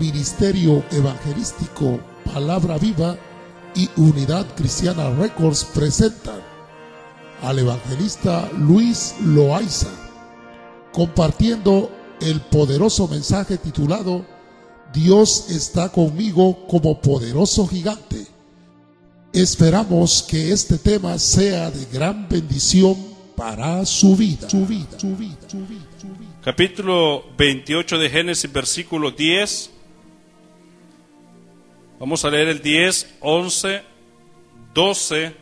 Ministerio Evangelístico Palabra Viva y Unidad Cristiana Records presentan al evangelista Luis Loaiza compartiendo el poderoso mensaje titulado Dios está conmigo como poderoso gigante. Esperamos que este tema sea de gran bendición para su vida. Su vida. Capítulo 28 de Génesis, versículo 10. Vamos a leer el 10, 11, 12,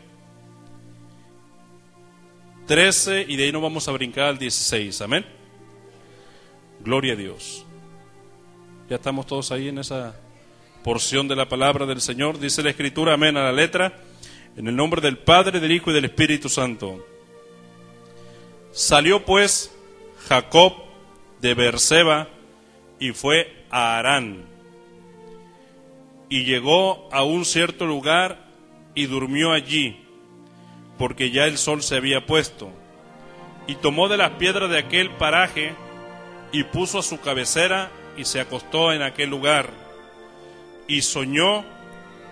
13 y de ahí nos vamos a brincar al 16. Amén. Gloria a Dios. Ya estamos todos ahí en esa porción de la palabra del Señor. Dice la Escritura, amén a la letra. En el nombre del Padre, del Hijo y del Espíritu Santo. Salió pues Jacob de Berseba y fue a Arán. Y llegó a un cierto lugar y durmió allí, porque ya el sol se había puesto. Y tomó de las piedras de aquel paraje y puso a su cabecera y se acostó en aquel lugar. Y soñó,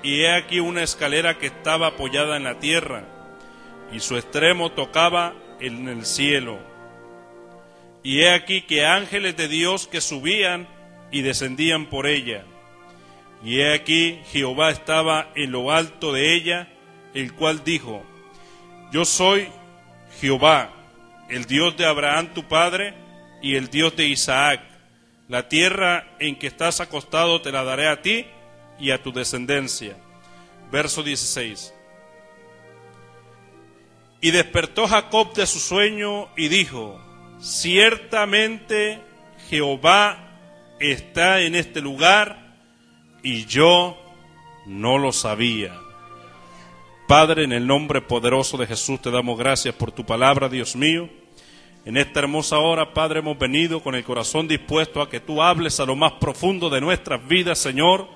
y he aquí una escalera que estaba apoyada en la tierra, y su extremo tocaba en el cielo. Y he aquí que ángeles de Dios que subían y descendían por ella. Y he aquí Jehová estaba en lo alto de ella, el cual dijo, Yo soy Jehová, el Dios de Abraham tu padre y el Dios de Isaac. La tierra en que estás acostado te la daré a ti y a tu descendencia. Verso 16. Y despertó Jacob de su sueño y dijo, ciertamente Jehová está en este lugar y yo no lo sabía. Padre, en el nombre poderoso de Jesús te damos gracias por tu palabra, Dios mío. En esta hermosa hora, Padre, hemos venido con el corazón dispuesto a que tú hables a lo más profundo de nuestras vidas, Señor.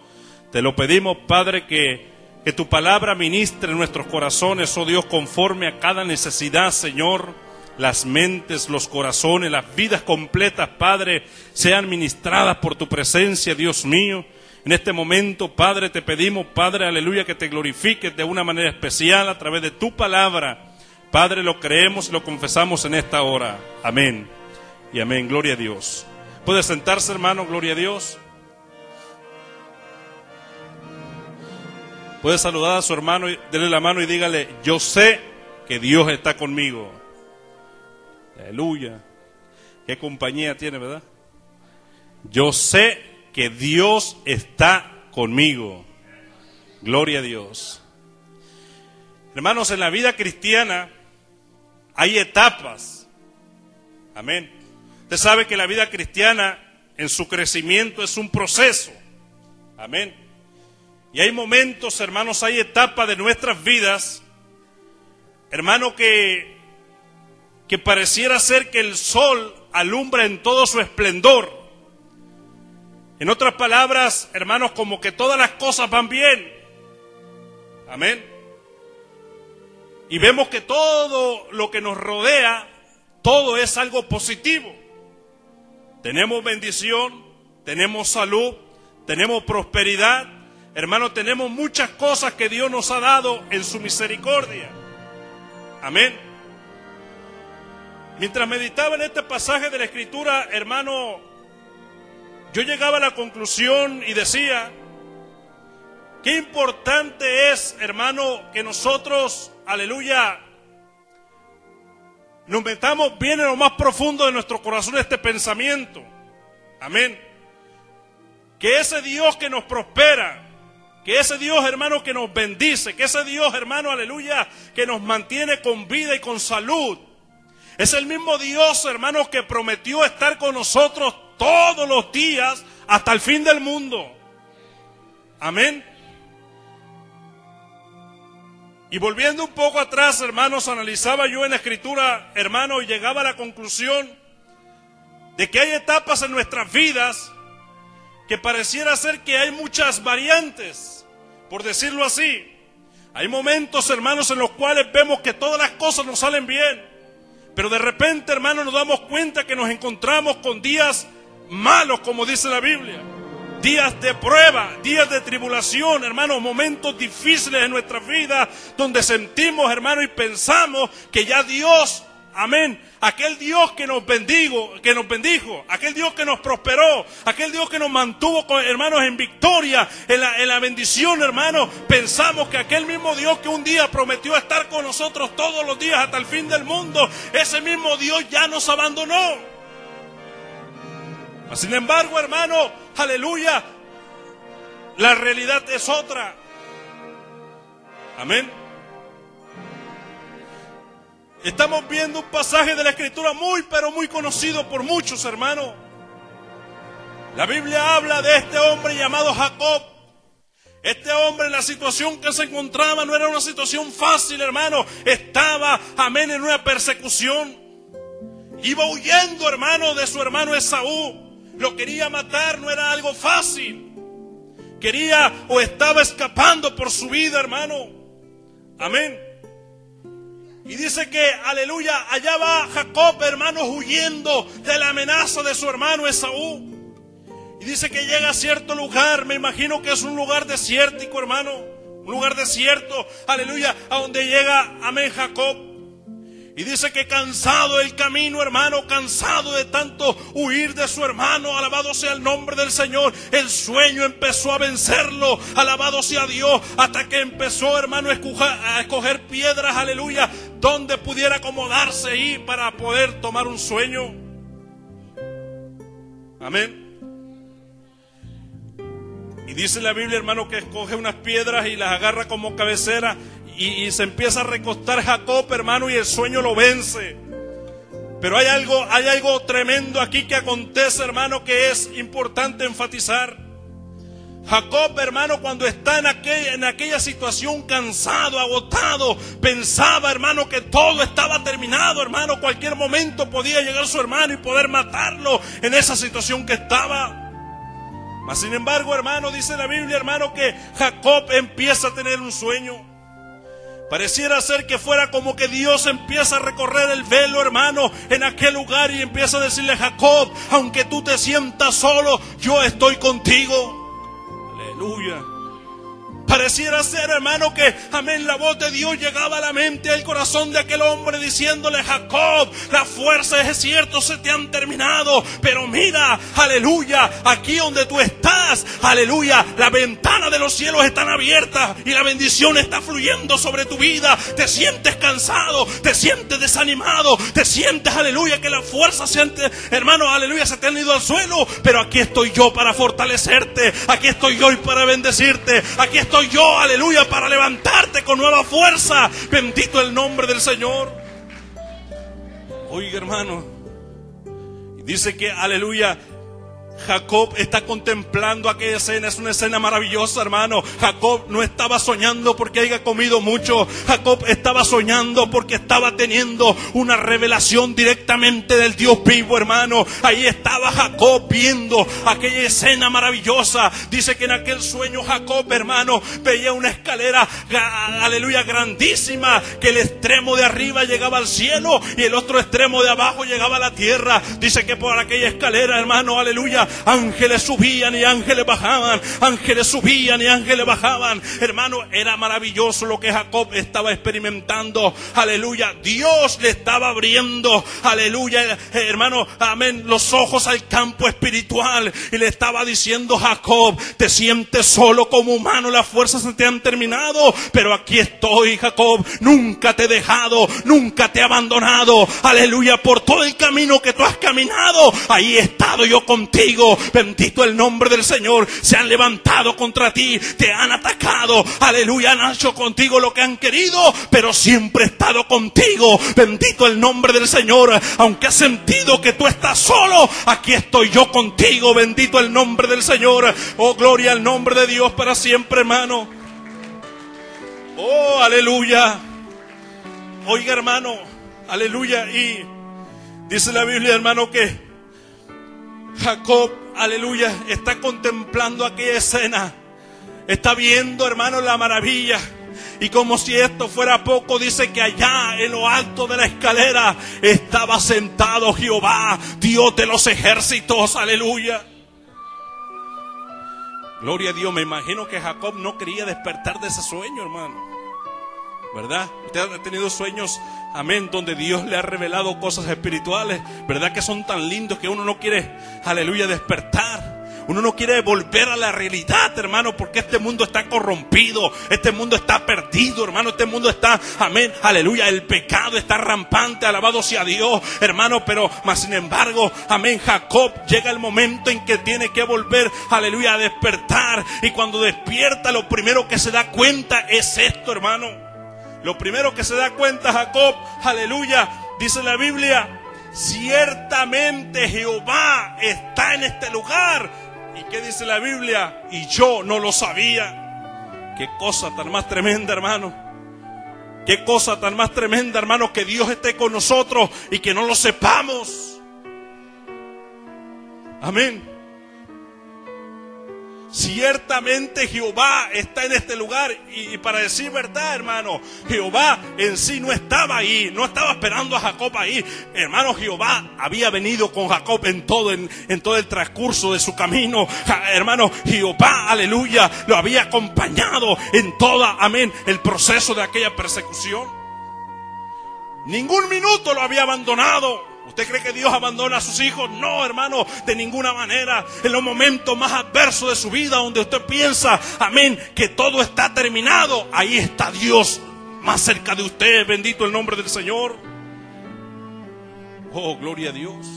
Te lo pedimos, Padre, que, que tu palabra ministre nuestros corazones, oh Dios, conforme a cada necesidad, Señor. Las mentes, los corazones, las vidas completas, Padre, sean ministradas por tu presencia, Dios mío. En este momento, Padre, te pedimos, Padre, aleluya, que te glorifiques de una manera especial a través de tu palabra. Padre, lo creemos y lo confesamos en esta hora. Amén. Y amén. Gloria a Dios. ¿Puede sentarse, hermano? Gloria a Dios. Puede saludar a su hermano y darle la mano y dígale, yo sé que Dios está conmigo. Aleluya. Qué compañía tiene, ¿verdad? Yo sé que Dios está conmigo. Gloria a Dios. Hermanos, en la vida cristiana hay etapas. Amén. Usted sabe que la vida cristiana en su crecimiento es un proceso. Amén. Y hay momentos, hermanos, hay etapas de nuestras vidas, hermano, que, que pareciera ser que el sol alumbra en todo su esplendor. En otras palabras, hermanos, como que todas las cosas van bien. Amén. Y vemos que todo lo que nos rodea, todo es algo positivo. Tenemos bendición, tenemos salud, tenemos prosperidad. Hermano, tenemos muchas cosas que Dios nos ha dado en su misericordia. Amén. Mientras meditaba en este pasaje de la Escritura, hermano, yo llegaba a la conclusión y decía, qué importante es, hermano, que nosotros, aleluya, nos metamos bien en lo más profundo de nuestro corazón este pensamiento. Amén. Que ese Dios que nos prospera, que ese Dios, hermano, que nos bendice, que ese Dios, hermano, aleluya, que nos mantiene con vida y con salud, es el mismo Dios, hermano, que prometió estar con nosotros todos los días hasta el fin del mundo. Amén. Y volviendo un poco atrás, hermanos, analizaba yo en la escritura, hermano, y llegaba a la conclusión de que hay etapas en nuestras vidas que pareciera ser que hay muchas variantes, por decirlo así. Hay momentos, hermanos, en los cuales vemos que todas las cosas nos salen bien, pero de repente, hermanos, nos damos cuenta que nos encontramos con días malos, como dice la Biblia. días de prueba, días de tribulación, hermano, momentos difíciles en nuestra vida, donde sentimos, hermano, y pensamos que ya Dios, amén, aquel Dios que nos bendigo, que nos bendijo, aquel Dios que nos prosperó, aquel Dios que nos mantuvo, hermanos, en victoria, en la, en la bendición, hermano, pensamos que aquel mismo Dios que un día prometió estar con nosotros todos los días hasta el fin del mundo, ese mismo Dios ya nos abandonó. Sin embargo, hermano, aleluya, la realidad es otra. Amén. Estamos viendo un pasaje de la escritura muy, pero muy conocido por muchos, hermano. La Biblia habla de este hombre llamado Jacob. Este hombre en la situación que se encontraba no era una situación fácil, hermano. Estaba, amén, en una persecución. Iba huyendo, hermano, de su hermano Esaú lo quería matar, no era algo fácil. Quería o estaba escapando por su vida, hermano. Amén. Y dice que, aleluya, allá va Jacob, hermano, huyendo de la amenaza de su hermano Esaú. Y dice que llega a cierto lugar, me imagino que es un lugar desértico, hermano. Un lugar desierto, aleluya, a donde llega, amén, Jacob. Y dice que cansado el camino, hermano, cansado de tanto huir de su hermano, alabado sea el nombre del Señor, el sueño empezó a vencerlo, alabado sea Dios, hasta que empezó, hermano, a escoger, piedras, aleluya, donde pudiera acomodarse ahí para poder tomar un sueño. Amén. Y dice la Biblia, hermano, que escoge unas piedras y las agarra como cabecera y, se empieza a recostar Jacob, hermano, y el sueño lo vence. Pero hay algo, hay algo tremendo aquí que acontece, hermano, que es importante enfatizar. Jacob, hermano, cuando está en aquella, en aquella situación cansado, agotado, pensaba, hermano, que todo estaba terminado, hermano. Cualquier momento podía llegar su hermano y poder matarlo en esa situación que estaba. Mas, sin embargo, hermano, dice la Biblia, hermano, que Jacob empieza a tener un sueño. Pareciera ser que fuera como que Dios empieza a recorrer el velo, hermano, en aquel lugar y empieza a decirle a Jacob, aunque tú te sientas solo, yo estoy contigo. Aleluya. Pareciera ser, hermano, que, amén, la voz de Dios llegaba a la mente, al corazón de aquel hombre diciéndole, Jacob, las fuerzas es cierto se te han terminado, pero mira, aleluya, aquí donde tú estás, aleluya, la ventana de los cielos están abiertas y la bendición está fluyendo sobre tu vida. Te sientes cansado, te sientes desanimado, te sientes, aleluya, que las fuerzas hermano, aleluya, se te han ido al suelo, pero aquí estoy yo para fortalecerte, aquí estoy yo para bendecirte, aquí estoy yo, aleluya, para levantarte con nueva fuerza. Bendito el nombre del Señor. Oiga, hermano. Dice que, aleluya, Jacob está contemplando aquella escena, es una escena maravillosa, hermano. Jacob no estaba soñando porque haya comido mucho. Jacob estaba soñando porque estaba teniendo una revelación directamente del Dios vivo, hermano. Ahí estaba Jacob viendo aquella escena maravillosa. Dice que en aquel sueño Jacob, hermano, veía una escalera, aleluya, grandísima, que el extremo de arriba llegaba al cielo y el otro extremo de abajo llegaba a la tierra. Dice que por aquella escalera, hermano, aleluya, ángeles subían y ángeles bajaban, ángeles subían y ángeles bajaban. Hermano, era maravilloso lo que Jacob estaba experimentando. Aleluya, Dios le estaba abriendo, aleluya, hermano, amén, los ojos al campo espiritual y le estaba diciendo Jacob, te sientes solo como humano, las fuerzas se te han terminado, pero aquí estoy, Jacob, nunca te he dejado, nunca te he abandonado. Aleluya, por todo el camino que tú has caminado, ahí he estado yo contigo Bendito el nombre del Señor. Se han levantado contra ti, te han atacado. Aleluya, han hecho contigo lo que han querido, pero siempre he estado contigo. Bendito el nombre del Señor. Aunque has sentido que tú estás solo, aquí estoy yo contigo. Bendito el nombre del Señor. Oh, gloria al nombre de Dios para siempre, hermano. Oh, aleluya. Oiga, hermano, aleluya. Y dice la Biblia, hermano, que Jacob, aleluya, está contemplando aquella escena. Está viendo, hermano, la maravilla. Y como si esto fuera poco, dice que allá en lo alto de la escalera estaba sentado Jehová, Dios de los ejércitos, aleluya. Gloria a Dios, me imagino que Jacob no quería despertar de ese sueño, hermano. ¿Verdad? Usted ha tenido sueños, amén, donde Dios le ha revelado cosas espirituales, ¿verdad? Que son tan lindos que uno no quiere, aleluya, despertar. Uno no quiere volver a la realidad, hermano, porque este mundo está corrompido, este mundo está perdido, hermano, este mundo está, amén, aleluya, el pecado está rampante, alabado sea Dios, hermano, pero más sin embargo, amén, Jacob llega el momento en que tiene que volver, aleluya, a despertar y cuando despierta lo primero que se da cuenta es esto, hermano. Lo primero que se da cuenta Jacob, aleluya, dice la Biblia, ciertamente Jehová está en este lugar ¿Y qué dice la Biblia? Y yo no lo sabía. Qué cosa tan más tremenda, hermano. Qué cosa tan más tremenda, hermano, que Dios esté con nosotros y que no lo sepamos. Amén. Ciertamente Jehová está en este lugar y, para decir verdad, hermano, Jehová en sí no estaba ahí, no estaba esperando a Jacob ahí. Hermano, Jehová había venido con Jacob en todo, en, todo el transcurso de su camino. hermano, Jehová, aleluya, lo había acompañado en toda, amén, el proceso de aquella persecución. Ningún minuto lo había abandonado. ¿Usted cree que Dios abandona a sus hijos? No, hermano, de ninguna manera. En los momentos más adversos de su vida, donde usted piensa, amén, que todo está terminado, ahí está Dios más cerca de usted. Bendito el nombre del Señor. Oh, gloria a Dios.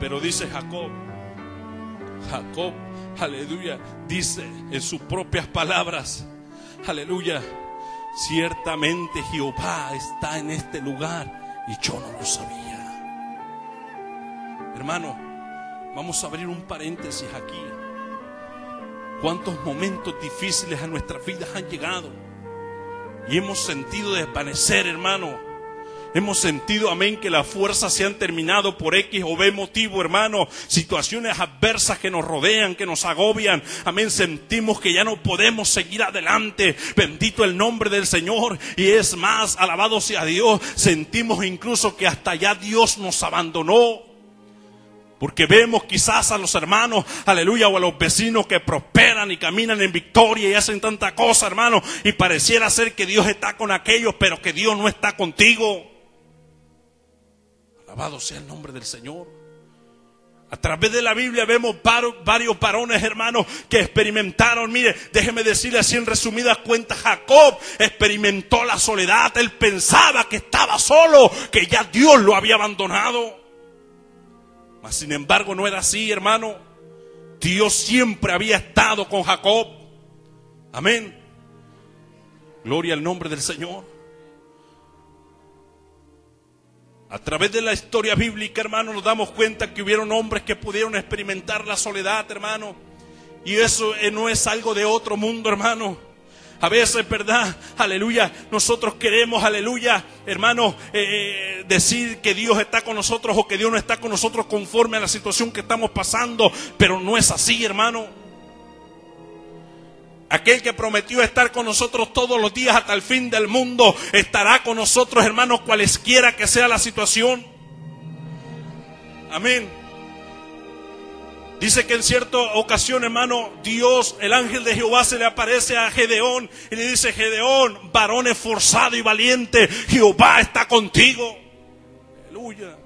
Pero dice Jacob, Jacob, aleluya, dice en sus propias palabras, aleluya, ciertamente Jehová está en este lugar y yo no lo sabía. Hermano, vamos a abrir un paréntesis aquí. ¿Cuántos momentos difíciles a nuestras vidas han llegado? Y hemos sentido desvanecer, hermano. Hemos sentido, amén, que las fuerzas se han terminado por X o B motivo, hermano. Situaciones adversas que nos rodean, que nos agobian. Amén, sentimos que ya no podemos seguir adelante. Bendito el nombre del Señor. Y es más, alabado sea Dios. Sentimos incluso que hasta ya Dios nos abandonó. Porque vemos quizás a los hermanos, aleluya, o a los vecinos que prosperan y caminan en victoria y hacen tanta cosa, hermano. Y pareciera ser que Dios está con aquellos, pero que Dios no está contigo. Alabado sea el nombre del Señor. A través de la Biblia vemos varios varones, hermanos, que experimentaron. Mire, déjeme decirle así en resumidas cuentas, Jacob experimentó la soledad. Él pensaba que estaba solo, que ya Dios lo había abandonado sin embargo no era así, hermano. Dios siempre había estado con Jacob. Amén. Gloria al nombre del Señor. A través de la historia bíblica, hermano, nos damos cuenta que hubieron hombres que pudieron experimentar la soledad, hermano. Y eso eh, no es algo de otro mundo, hermano. A veces, ¿verdad? Aleluya. Nosotros queremos, aleluya, hermano, eh, eh, decir que Dios está con nosotros o que Dios no está con nosotros conforme a la situación que estamos pasando. Pero no es así, hermano. Aquel que prometió estar con nosotros todos los días hasta el fin del mundo, estará con nosotros, hermanos, cualesquiera que sea la situación. Amén. Dice que en cierta ocasión, hermano, Dios, el ángel de Jehová se le aparece a Gedeón y le dice, Gedeón, varón esforzado y valiente, Jehová está contigo. Aleluya.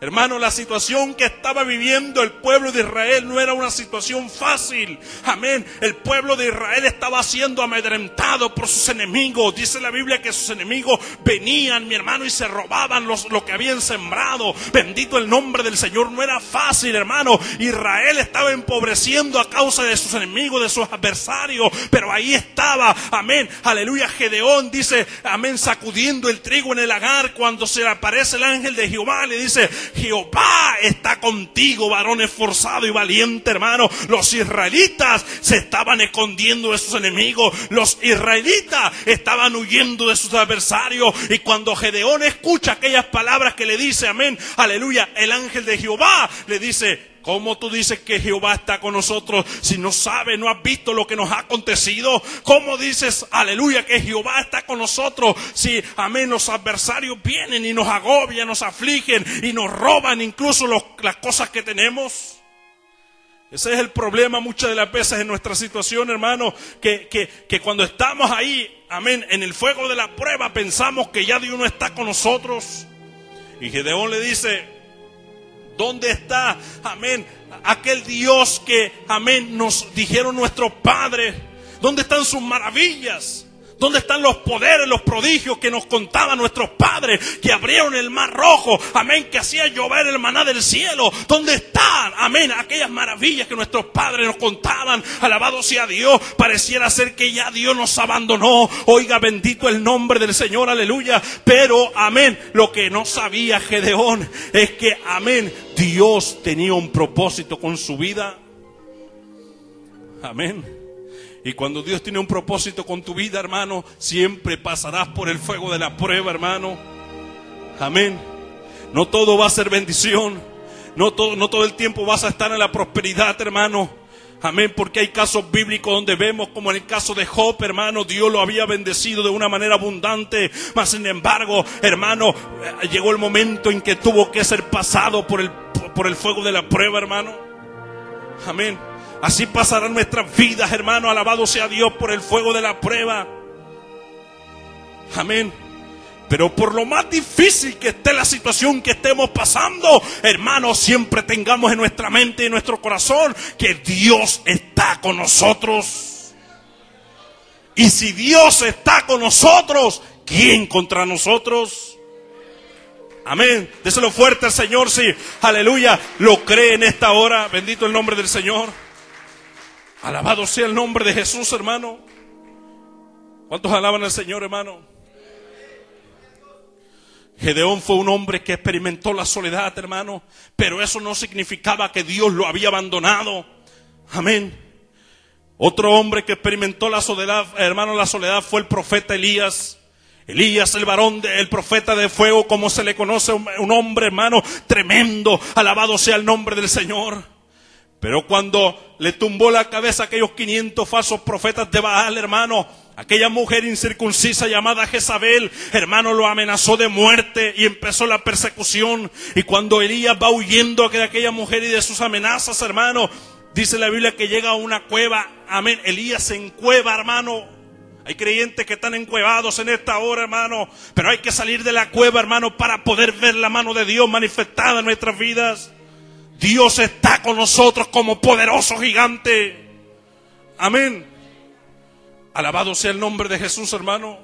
Hermano, la situación que estaba viviendo el pueblo de Israel no era una situación fácil. Amén. El pueblo de Israel estaba siendo amedrentado por sus enemigos. Dice la Biblia que sus enemigos venían, mi hermano, y se robaban lo que habían sembrado. Bendito el nombre del Señor. No era fácil, hermano. Israel estaba empobreciendo a causa de sus enemigos, de sus adversarios. Pero ahí estaba, amén. Aleluya. Gedeón dice, amén, sacudiendo el trigo en el lagar cuando se le aparece el ángel de Jehová. Le dice, Jehová está contigo, varón esforzado y valiente, hermano. Los israelitas se estaban escondiendo de sus enemigos. Los israelitas estaban huyendo de sus adversarios. Y cuando Gedeón escucha aquellas palabras que le dice, amén, aleluya, el ángel de Jehová le dice, ¿Cómo tú dices que Jehová está con nosotros si no sabes, no has visto lo que nos ha acontecido? ¿Cómo dices, aleluya, que Jehová está con nosotros si, amén, los adversarios vienen y nos agobian, nos afligen y nos roban incluso las cosas que tenemos? Ese es el problema muchas de las veces en nuestra situación, hermano, que, que, que cuando estamos ahí, amén, en el fuego de la prueba pensamos que ya Dios no está con nosotros. Y Gedeón le dice, ¿dónde está, amén, aquel Dios que, amén, nos dijeron nuestros padres? ¿Dónde están sus maravillas? ¿Dónde están los poderes, los prodigios que nos contaban nuestros padres, que abrieron el mar rojo, amén, que hacía llover el maná del cielo? ¿Dónde están, amén, aquellas maravillas que nuestros padres nos contaban? Alabado sea Dios, pareciera ser que ya Dios nos abandonó. Oiga, bendito el nombre del Señor, aleluya. Pero, amén, lo que no sabía Gedeón es que, amén, Dios tenía un propósito con su vida. Amén. Y cuando Dios tiene un propósito con tu vida, hermano, siempre pasarás por el fuego de la prueba, hermano. Amén. No todo va a ser bendición. No todo, no todo el tiempo vas a estar en la prosperidad, hermano. Amén, porque hay casos bíblicos donde vemos como en el caso de Job, hermano, Dios lo había bendecido de una manera abundante, mas sin embargo, hermano, eh, llegó el momento en que tuvo que ser pasado por el, por el fuego de la prueba, hermano. Amén. Así pasarán nuestras vidas, hermano. Alabado sea Dios por el fuego de la prueba. Amén. Pero por lo más difícil que esté la situación que estemos pasando, hermano, siempre tengamos en nuestra mente y en nuestro corazón que Dios está con nosotros. Y si Dios está con nosotros, ¿quién contra nosotros? Amén. Déselo fuerte al Señor, sí. Aleluya. Lo cree en esta hora. Bendito el nombre del Señor. Alabado sea el nombre de Jesús, hermano. ¿Cuántos alaban al Señor, hermano? Gedeón fue un hombre que experimentó la soledad, hermano, pero eso no significaba que Dios lo había abandonado. Amén. Otro hombre que experimentó la soledad, hermano, la soledad fue el profeta Elías. Elías, el varón, el profeta de fuego, como se le conoce, un hombre, hermano, tremendo. Alabado sea el nombre del Señor. Pero cuando le tumbó la cabeza a aquellos 500 falsos profetas de Baal, hermano, aquella mujer incircuncisa llamada Jezabel, hermano, lo amenazó de muerte y empezó la persecución. Y cuando Elías va huyendo de aquella mujer y de sus amenazas, hermano, dice la Biblia que llega a una cueva. Amén. Elías se encueva, hermano. Hay creyentes que están encuevados en esta hora, hermano. Pero hay que salir de la cueva, hermano, para poder ver la mano de Dios manifestada en nuestras vidas. Dios está con nosotros como poderoso gigante. Amén. Alabado sea el nombre de Jesús, hermano.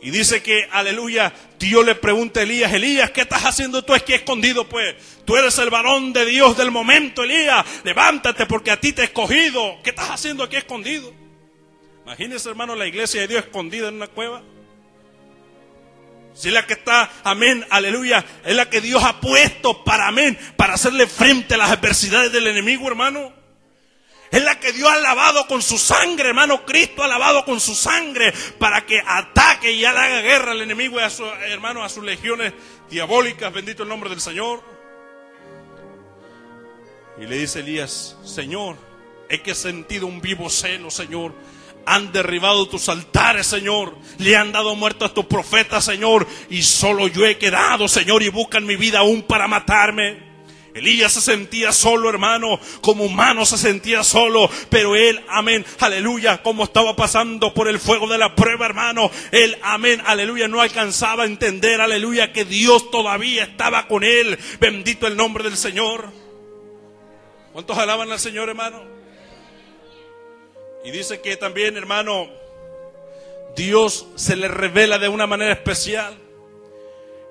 Y dice que, aleluya, Dios le pregunta a Elías, Elías, ¿qué estás haciendo tú aquí escondido? Pues tú eres el varón de Dios del momento, Elías. Levántate porque a ti te he escogido. ¿Qué estás haciendo aquí escondido? Imagínese, hermano, la iglesia de Dios escondida en una cueva. Si es la que está, amén, aleluya, es la que Dios ha puesto para, amén, para hacerle frente a las adversidades del enemigo, hermano. Es la que Dios ha lavado con su sangre, hermano. Cristo ha lavado con su sangre para que ataque y haga guerra al enemigo y a su hermano, a sus legiones diabólicas. Bendito el nombre del Señor. Y le dice Elías, Señor, es que he sentido un vivo celo, Señor han derribado tus altares, Señor. Le han dado muerto a tus profetas, Señor. Y solo yo he quedado, Señor, y buscan mi vida aún para matarme. Elías se sentía solo, hermano, como humano se sentía solo, pero él, amén, aleluya, como estaba pasando por el fuego de la prueba, hermano, él, amén, aleluya, no alcanzaba a entender, aleluya, que Dios todavía estaba con él. Bendito el nombre del Señor. ¿Cuántos alaban al Señor, hermano? Y dice que también, hermano, Dios se le revela de una manera especial.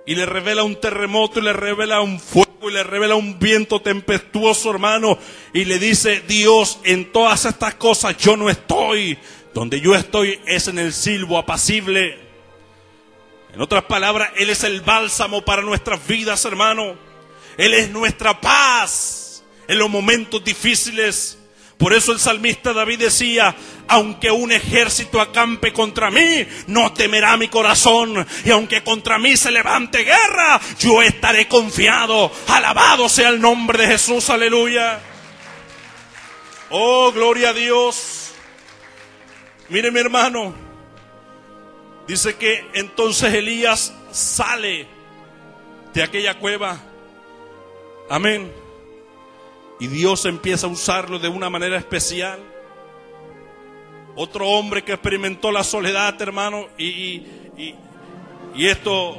Y le revela un terremoto y le revela un fuego y le revela un viento tempestuoso, hermano. Y le dice, Dios, en todas estas cosas yo no estoy. Donde yo estoy es en el silbo apacible. En otras palabras, Él es el bálsamo para nuestras vidas, hermano. Él es nuestra paz en los momentos difíciles. Por eso el salmista David decía, aunque un ejército acampe contra mí, no temerá mi corazón. Y aunque contra mí se levante guerra, yo estaré confiado. Alabado sea el nombre de Jesús, aleluya. Oh, gloria a Dios. Mire mi hermano, dice que entonces Elías sale de aquella cueva. Amén. Y Dios empieza a usarlo de una manera especial. Otro hombre que experimentó la soledad, hermano, y, esto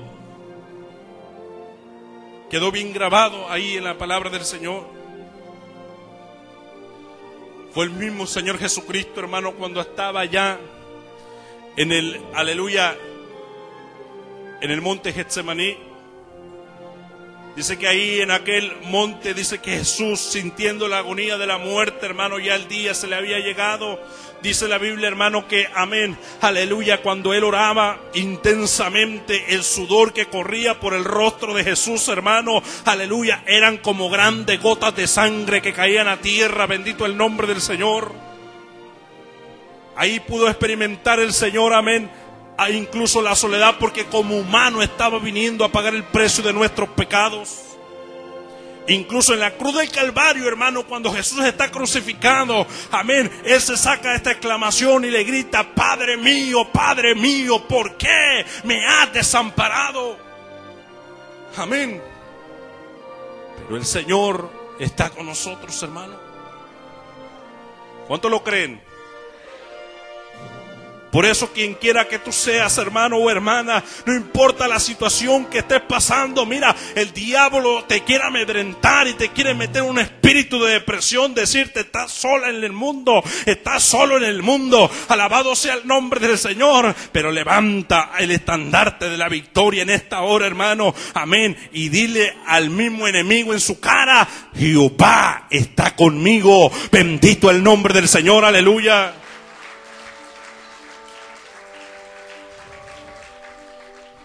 quedó bien grabado ahí en la palabra del Señor. Fue el mismo Señor Jesucristo, hermano, cuando estaba allá en el, aleluya, en el monte Getsemaní. Dice que ahí en aquel monte, dice que Jesús, sintiendo la agonía de la muerte, hermano, ya el día se le había llegado. Dice la Biblia, hermano, que amén, aleluya, cuando él oraba intensamente, el sudor que corría por el rostro de Jesús, hermano, aleluya, eran como grandes gotas de sangre que caían a tierra, bendito el nombre del Señor. Ahí pudo experimentar el Señor, amén, incluso la soledad, porque como humano estaba viniendo a pagar el precio de nuestros pecados. Incluso en la cruz del Calvario, hermano, cuando Jesús está crucificado, amén, Él se saca esta exclamación y le grita, Padre mío, Padre mío, ¿por qué me has desamparado? Amén. Pero el Señor está con nosotros, hermano. ¿Cuánto lo creen? Por eso quien quiera que tú seas, hermano o hermana, no importa la situación que estés pasando, mira, el diablo te quiere amedrentar y te quiere meter un espíritu de depresión, decirte, estás sola en el mundo, estás solo en el mundo, alabado sea el nombre del Señor, pero levanta el estandarte de la victoria en esta hora, hermano, amén, y dile al mismo enemigo en su cara, Jehová está conmigo, bendito el nombre del Señor, aleluya.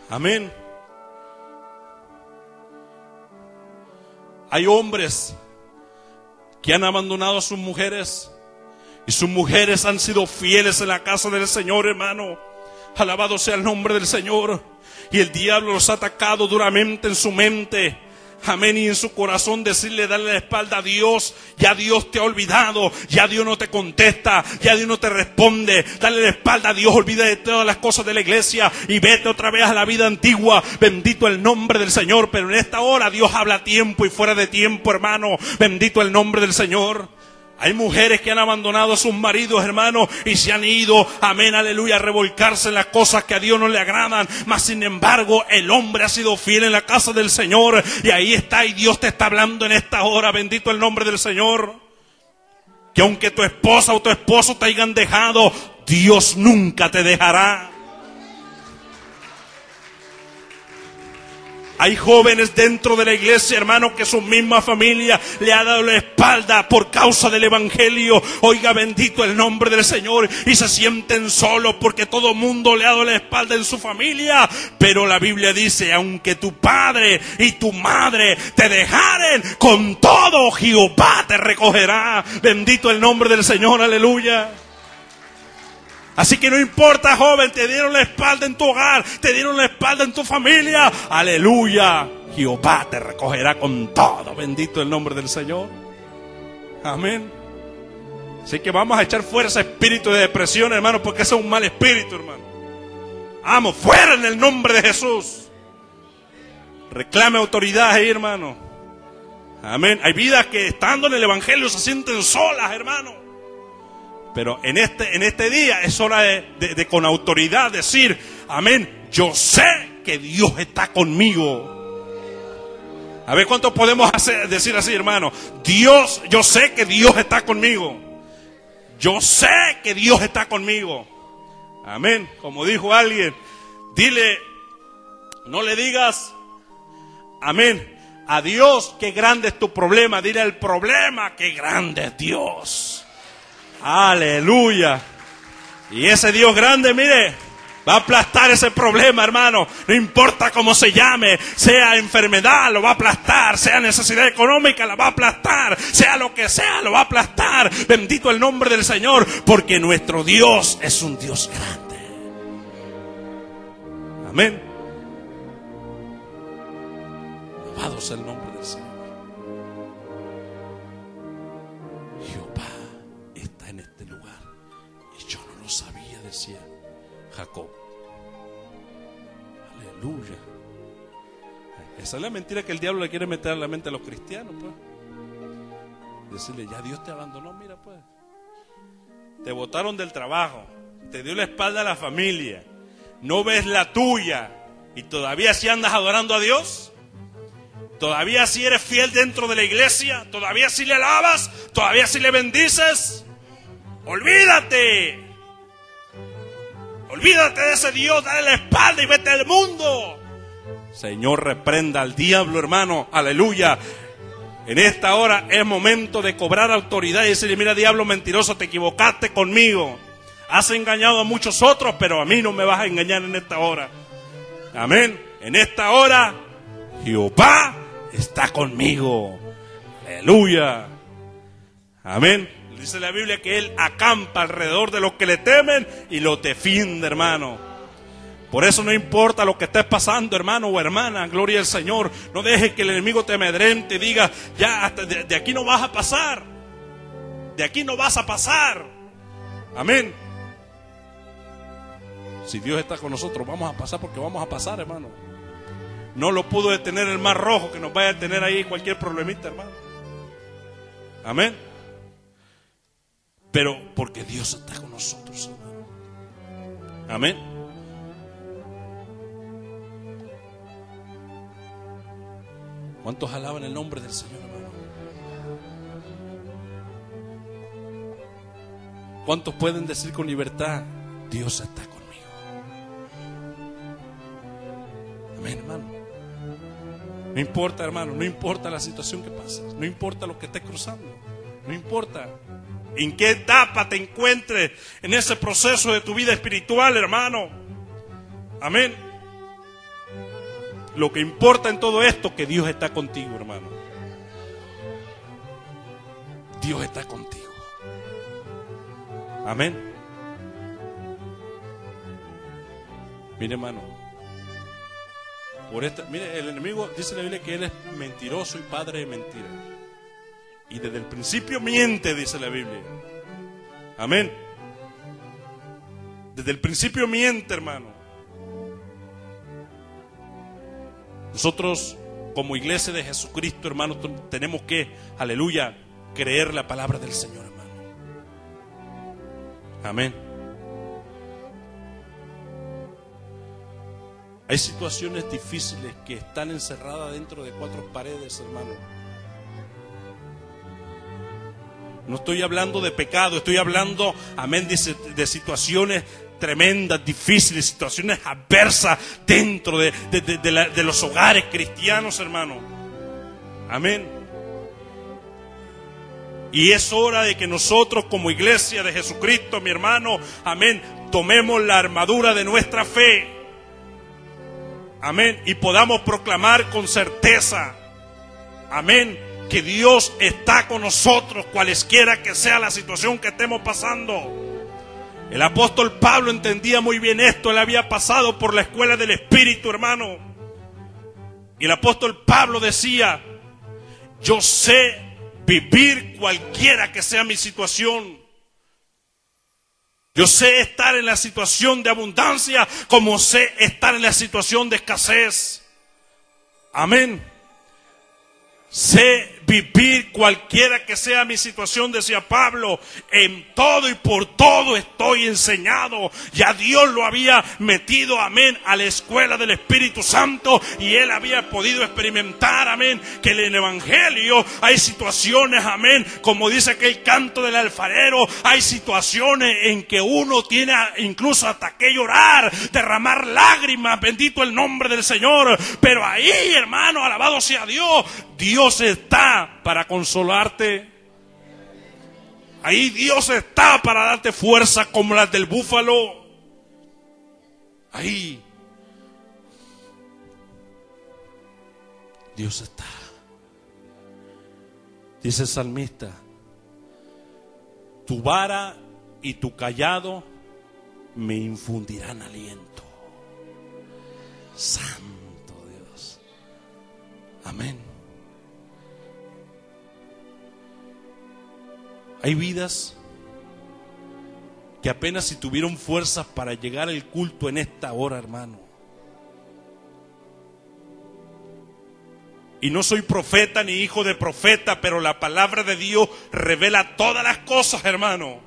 Amén. Hay hombres que han abandonado a sus mujeres y sus mujeres han sido fieles en la casa del Señor, hermano. Alabado sea el nombre del Señor. Y el diablo los ha atacado duramente en su mente amén, y en su corazón decirle, darle la espalda a Dios, ya Dios te ha olvidado, ya Dios no te contesta, ya Dios no te responde, dale la espalda a Dios, olvida de todas las cosas de la iglesia y vete otra vez a la vida antigua, bendito el nombre del Señor, pero en esta hora Dios habla a tiempo y fuera de tiempo, hermano, bendito el nombre del Señor. Hay mujeres que han abandonado a sus maridos, hermanos, y se han ido, amén, aleluya, a revolcarse en las cosas que a Dios no le agradan. Mas, sin embargo, el hombre ha sido fiel en la casa del Señor. Y ahí está, y Dios te está hablando en esta hora. Bendito el nombre del Señor. Que aunque tu esposa o tu esposo te hayan dejado, Dios nunca te dejará. Hay jóvenes dentro de la iglesia, hermano, que su misma familia le ha dado la espalda por causa del Evangelio. Oiga, bendito el nombre del Señor. Y se sienten solos porque todo mundo le ha dado la espalda en su familia. Pero la Biblia dice, aunque tu padre y tu madre te dejaren, con todo Jehová te recogerá. Bendito el nombre del Señor, aleluya. Así que no importa, joven, te dieron la espalda en tu hogar, te dieron la espalda en tu familia. Aleluya. Jehová te recogerá con todo. Bendito el nombre del Señor. Amén. Así que vamos a echar fuera ese espíritu de depresión, hermano, porque ese es un mal espíritu, hermano. Vamos, fuera en el nombre de Jesús. Reclame autoridad ahí, hermano. Amén. Hay vidas que estando en el Evangelio se sienten solas, hermano. Pero en este, en este día es hora de, con autoridad decir, amén, yo sé que Dios está conmigo. A ver cuánto podemos hacer, decir así, hermano. Dios, yo sé que Dios está conmigo. Yo sé que Dios está conmigo. Amén. Como dijo alguien, dile, no le digas, amén, a Dios qué grande es tu problema. Dile al problema qué grande es Dios. Aleluya. Y ese Dios grande, mire, va a aplastar ese problema, hermano. No importa cómo se llame, sea enfermedad, lo va a aplastar, sea necesidad económica, la va a aplastar, sea lo que sea, lo va a aplastar. Bendito el nombre del Señor, porque nuestro Dios es un Dios grande. Amén. Alabado sea el nombre Aleluya. Esa es la mentira que el diablo le quiere meter a la mente a los cristianos. Pues. Decirle, ya Dios te abandonó, mira pues. Te botaron del trabajo, te dio la espalda a la familia, no ves la tuya y todavía si andas adorando a Dios. ¿Todavía si eres fiel dentro de la iglesia? ¿Todavía si le alabas? ¿Todavía si le bendices? Olvídate. Olvídate de ese Dios, dale la espalda y vete al mundo. Señor, reprenda al diablo, hermano. Aleluya. En esta hora es momento de cobrar autoridad y decirle, mira, diablo mentiroso, te equivocaste conmigo. Has engañado a muchos otros, pero a mí no me vas a engañar en esta hora. Amén. En esta hora, Jehová está conmigo. Aleluya. Amén. Dice la Biblia que Él acampa alrededor de los que le temen y lo defiende, hermano. Por eso no importa lo que estés pasando, hermano o hermana, gloria al Señor. No dejes que el enemigo te amedrente y diga, ya, hasta de, de aquí no vas a pasar. De aquí no vas a pasar. Amén. Si Dios está con nosotros, vamos a pasar porque vamos a pasar, hermano. No lo pudo detener el mar rojo que nos vaya a tener ahí cualquier problemita, hermano. Amén. Pero porque Dios está con nosotros, hermano. Amén. ¿Cuántos alaban el nombre del Señor, hermano? ¿Cuántos pueden decir con libertad, Dios está conmigo? Amén, hermano. No importa, hermano, no importa la situación que pases, no importa lo que estés cruzando, no importa en qué etapa te encuentres en ese proceso de tu vida espiritual, hermano. Amén. Lo que importa en todo esto que Dios está contigo, hermano. Dios está contigo. Amén. Mire, hermano. Por esta, mire, el enemigo dice la Biblia que él es mentiroso y padre de mentira. Y desde el principio miente, dice la Biblia. Amén. Desde el principio miente, hermano. Nosotros, como iglesia de Jesucristo, hermano, tenemos que, aleluya, creer la palabra del Señor, hermano. Amén. Hay situaciones difíciles que están encerradas dentro de cuatro paredes, hermano. No estoy hablando de pecado, estoy hablando, amén, de, de situaciones tremendas, difíciles, situaciones adversas dentro de, de, los hogares cristianos, hermano. Amén. Y es hora de que nosotros como iglesia de Jesucristo, mi hermano, amén, tomemos la armadura de nuestra fe. Amén. Y podamos proclamar con certeza. Amén que Dios está con nosotros, cualesquiera que sea la situación que estemos pasando. El apóstol Pablo entendía muy bien esto, él había pasado por la escuela del Espíritu, hermano. Y el apóstol Pablo decía, yo sé vivir cualquiera que sea mi situación. Yo sé estar en la situación de abundancia como sé estar en la situación de escasez. Amén. Sé vivir cualquiera que sea mi situación, decía Pablo, en todo y por todo estoy enseñado. Ya Dios lo había metido, amén, a la escuela del Espíritu Santo y él había podido experimentar, amén, que en el Evangelio hay situaciones, amén, como dice aquel canto del alfarero, hay situaciones en que uno tiene incluso hasta que llorar, derramar lágrimas, bendito el nombre del Señor, pero ahí, hermano, alabado sea Dios, Dios está para consolarte. Ahí Dios está para darte fuerza como las del búfalo. Ahí. Dios está. Dice el salmista, tu vara y tu callado me infundirán aliento. Santo Dios. Amén. Hay vidas que apenas si tuvieron fuerzas para llegar al culto en esta hora, hermano. Y no soy profeta ni hijo de profeta, pero la palabra de Dios revela todas las cosas, hermano.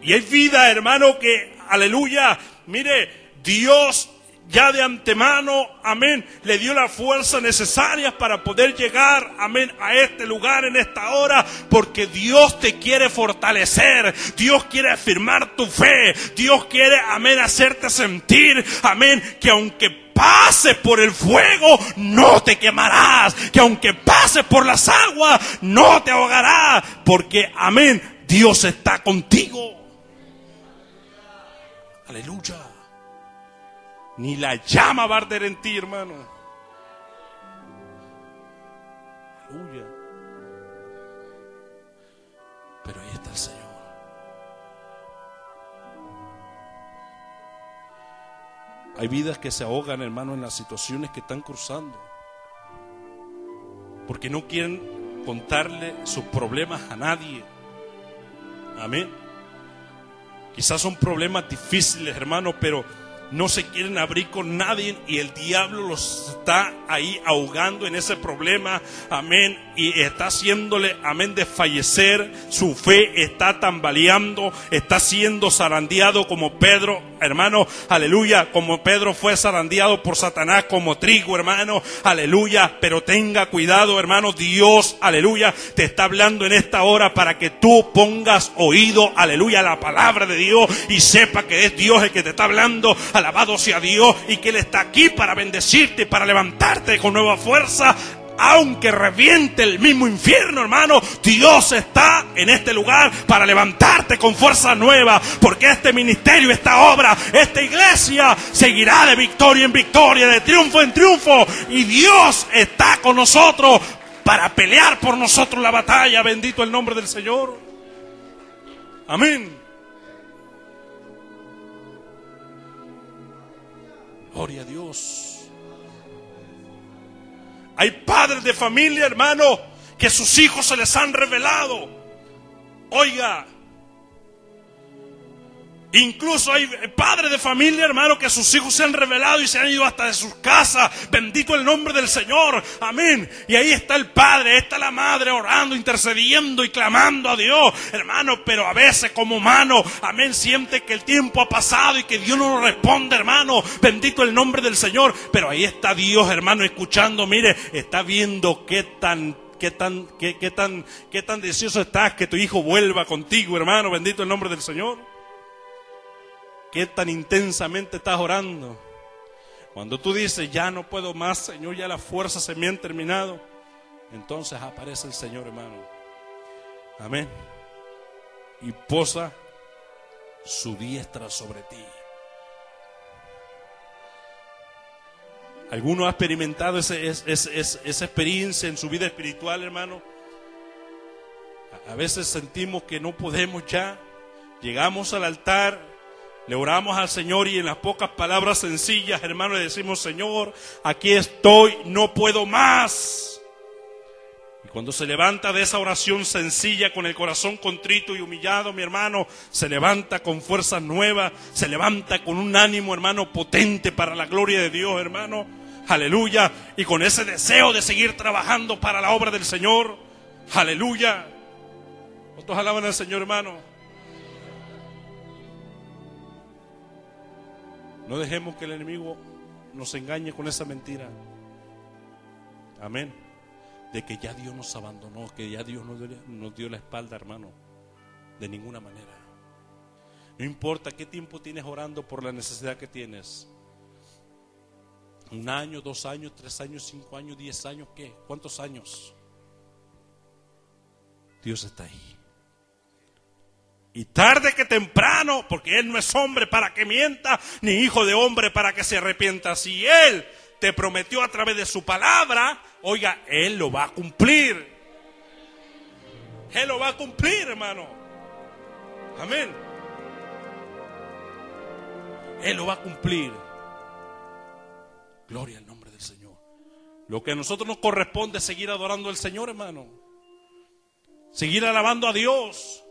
Y hay vida, hermano, que, aleluya, mire, Dios ya de antemano, amén, le dio la fuerza necesaria para poder llegar, amén, a este lugar en esta hora, porque Dios te quiere fortalecer, Dios quiere afirmar tu fe, Dios quiere, amén, hacerte sentir, amén, que aunque pases por el fuego, no te quemarás, que aunque pases por las aguas, no te ahogarás, porque, amén, Dios está contigo. Aleluya. Ni la llama va a arder en ti, hermano. Aleluya. Pero ahí está el Señor. Hay vidas que se ahogan, hermano, en las situaciones que están cruzando. Porque no quieren contarle sus problemas a nadie. Amén. Quizás son problemas difíciles, hermano, pero no se quieren abrir con nadie y el diablo los está ahí ahogando en ese problema, amén, y está haciéndole, amén, desfallecer, su fe está tambaleando, está siendo zarandeado como Pedro, hermano, aleluya, como Pedro fue zarandeado por Satanás como trigo, hermano, aleluya, pero tenga cuidado, hermano, Dios, aleluya, te está hablando en esta hora para que tú pongas oído, aleluya, a la palabra de Dios y sepa que es Dios el que te está hablando, alabado sea Dios y que Él está aquí para bendecirte, para levantarte con nueva fuerza. Aunque reviente el mismo infierno, hermano, Dios está en este lugar para levantarte con fuerza nueva. Porque este ministerio, esta obra, esta iglesia seguirá de victoria en victoria, de triunfo en triunfo. Y Dios está con nosotros para pelear por nosotros la batalla. Bendito el nombre del Señor. Amén. Gloria a Dios. Hay padres de familia, hermano, que sus hijos se les han revelado. Oiga, Incluso hay padres de familia, hermano, que sus hijos se han revelado y se han ido hasta de sus casas. Bendito el nombre del Señor. Amén. Y ahí está el padre, está la madre orando, intercediendo y clamando a Dios, hermano. Pero a veces como humano, amén, siente que el tiempo ha pasado y que Dios no responde, hermano. Bendito el nombre del Señor. Pero ahí está Dios, hermano, escuchando. Mire, está viendo qué tan qué tan, qué, qué tan, qué tan deseoso estás que tu hijo vuelva contigo, hermano. Bendito el nombre del Señor. ¿Qué tan intensamente estás orando? Cuando tú dices, ya no puedo más, Señor, ya las fuerzas se me han terminado, entonces aparece el Señor, hermano. Amén. Y posa su diestra sobre ti. ¿Alguno ha experimentado esa experiencia en su vida espiritual, hermano? A veces sentimos que no podemos ya. Llegamos al altar le oramos al Señor y en las pocas palabras sencillas, hermano, le decimos, Señor, aquí estoy, no puedo más. Y cuando se levanta de esa oración sencilla, con el corazón contrito y humillado, mi hermano, se levanta con fuerzas nuevas, se levanta con un ánimo, hermano, potente para la gloria de Dios, hermano. Aleluya. Y con ese deseo de seguir trabajando para la obra del Señor. Aleluya. ¿Cuántos alaban al Señor, hermano? No dejemos que el enemigo nos engañe con esa mentira. Amén. De que ya Dios nos abandonó, que ya Dios nos dio, la espalda, hermano. De ninguna manera. No importa qué tiempo tienes orando por la necesidad que tienes. Un año, dos años, tres años, cinco años, diez años, ¿qué? ¿Cuántos años? Dios está ahí. Y tarde que temprano, porque Él no es hombre para que mienta, ni hijo de hombre para que se arrepienta. Si Él te prometió a través de su palabra, oiga, Él lo va a cumplir. Él lo va a cumplir, hermano. Amén. Él lo va a cumplir. Gloria al nombre del Señor. Lo que a nosotros nos corresponde es seguir adorando al Señor, hermano. Seguir alabando a Dios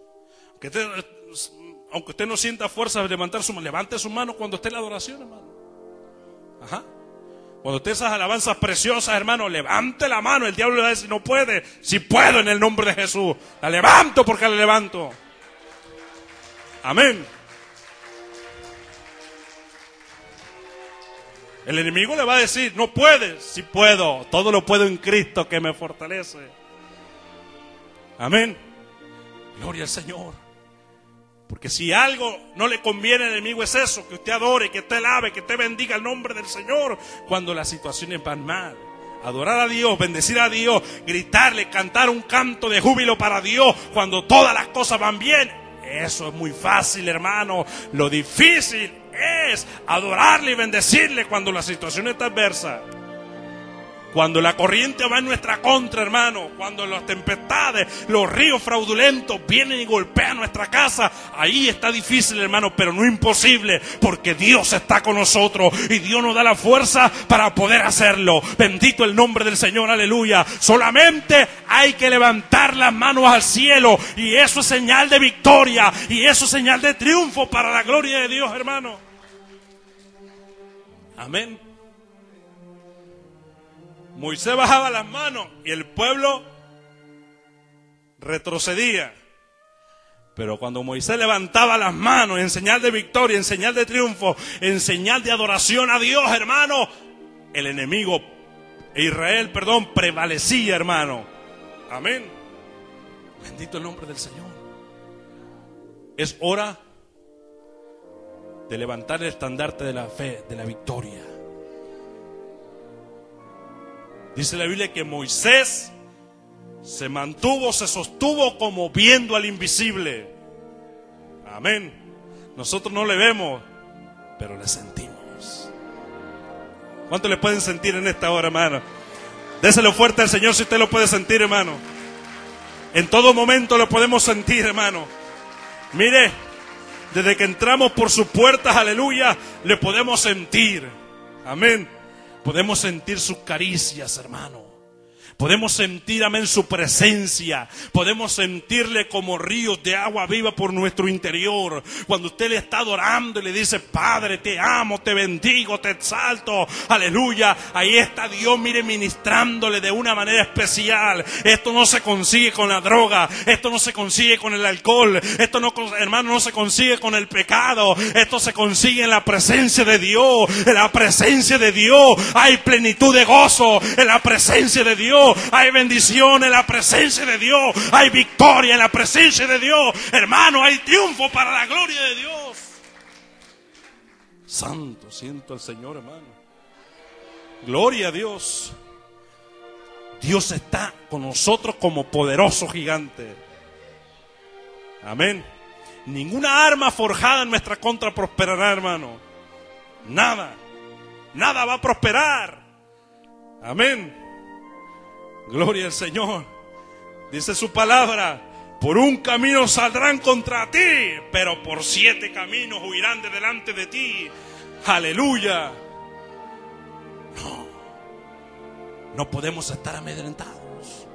aunque usted no sienta fuerza de levantar su mano, levante su mano cuando esté en la adoración, hermano. Ajá. Cuando usted esas alabanzas preciosas, hermano, levante la mano. El diablo le va a decir, no puede. Si puedo en el nombre de Jesús. La levanto porque la levanto. Amén. El enemigo le va a decir, no puedes. Si puedo. Todo lo puedo en Cristo que me fortalece. Amén. Gloria al Señor. Porque si algo no le conviene al enemigo es eso, que usted adore, que usted lave, que usted bendiga el nombre del Señor cuando las situaciones van mal. Adorar a Dios, bendecir a Dios, gritarle, cantar un canto de júbilo para Dios cuando todas las cosas van bien. Eso es muy fácil, hermano. Lo difícil es adorarle y bendecirle cuando la situación está adversa. Cuando la corriente va en nuestra contra, hermano, cuando las tempestades, los ríos fraudulentos vienen y golpean nuestra casa, ahí está difícil, hermano, pero no imposible, porque Dios está con nosotros y Dios nos da la fuerza para poder hacerlo. Bendito el nombre del Señor, aleluya. Solamente hay que levantar las manos al cielo y eso es señal de victoria y eso es señal de triunfo para la gloria de Dios, hermano. Amén. Moisés bajaba las manos y el pueblo retrocedía. Pero cuando Moisés levantaba las manos en señal de victoria, en señal de triunfo, en señal de adoración a Dios, hermano, el enemigo, Israel, perdón, prevalecía, hermano. Amén. Bendito el nombre del Señor. Es hora de levantar el estandarte de la fe, de la victoria. Dice la Biblia que Moisés se mantuvo, se sostuvo como viendo al invisible. Amén. Nosotros no le vemos, pero le sentimos. ¿Cuánto le pueden sentir en esta hora, hermano? Déselo fuerte al Señor si usted lo puede sentir, hermano. En todo momento lo podemos sentir, hermano. Mire, desde que entramos por sus puertas, aleluya, le podemos sentir. Amén. Podemos sentir sus caricias, hermano. Podemos sentir, amén, su presencia. Podemos sentirle como ríos de agua viva por nuestro interior. Cuando usted le está adorando y le dice, Padre, te amo, te bendigo, te exalto. Aleluya. Ahí está Dios, mire, ministrándole de una manera especial. Esto no se consigue con la droga. Esto no se consigue con el alcohol. Esto no, hermano, no se consigue con el pecado. Esto se consigue en la presencia de Dios. En la presencia de Dios hay plenitud de gozo. En la presencia de Dios hay bendición en la presencia de Dios, hay victoria en la presencia de Dios, hermano, hay triunfo para la gloria de Dios. Santo, siento al Señor, hermano. Gloria a Dios. Dios está con nosotros como poderoso gigante. Amén. Ninguna arma forjada en nuestra contra prosperará, hermano. Nada. Nada va a prosperar. Amén. Gloria al Señor. Dice su palabra, por un camino saldrán contra ti, pero por siete caminos huirán de delante de ti. Aleluya. No, no podemos estar amedrentados.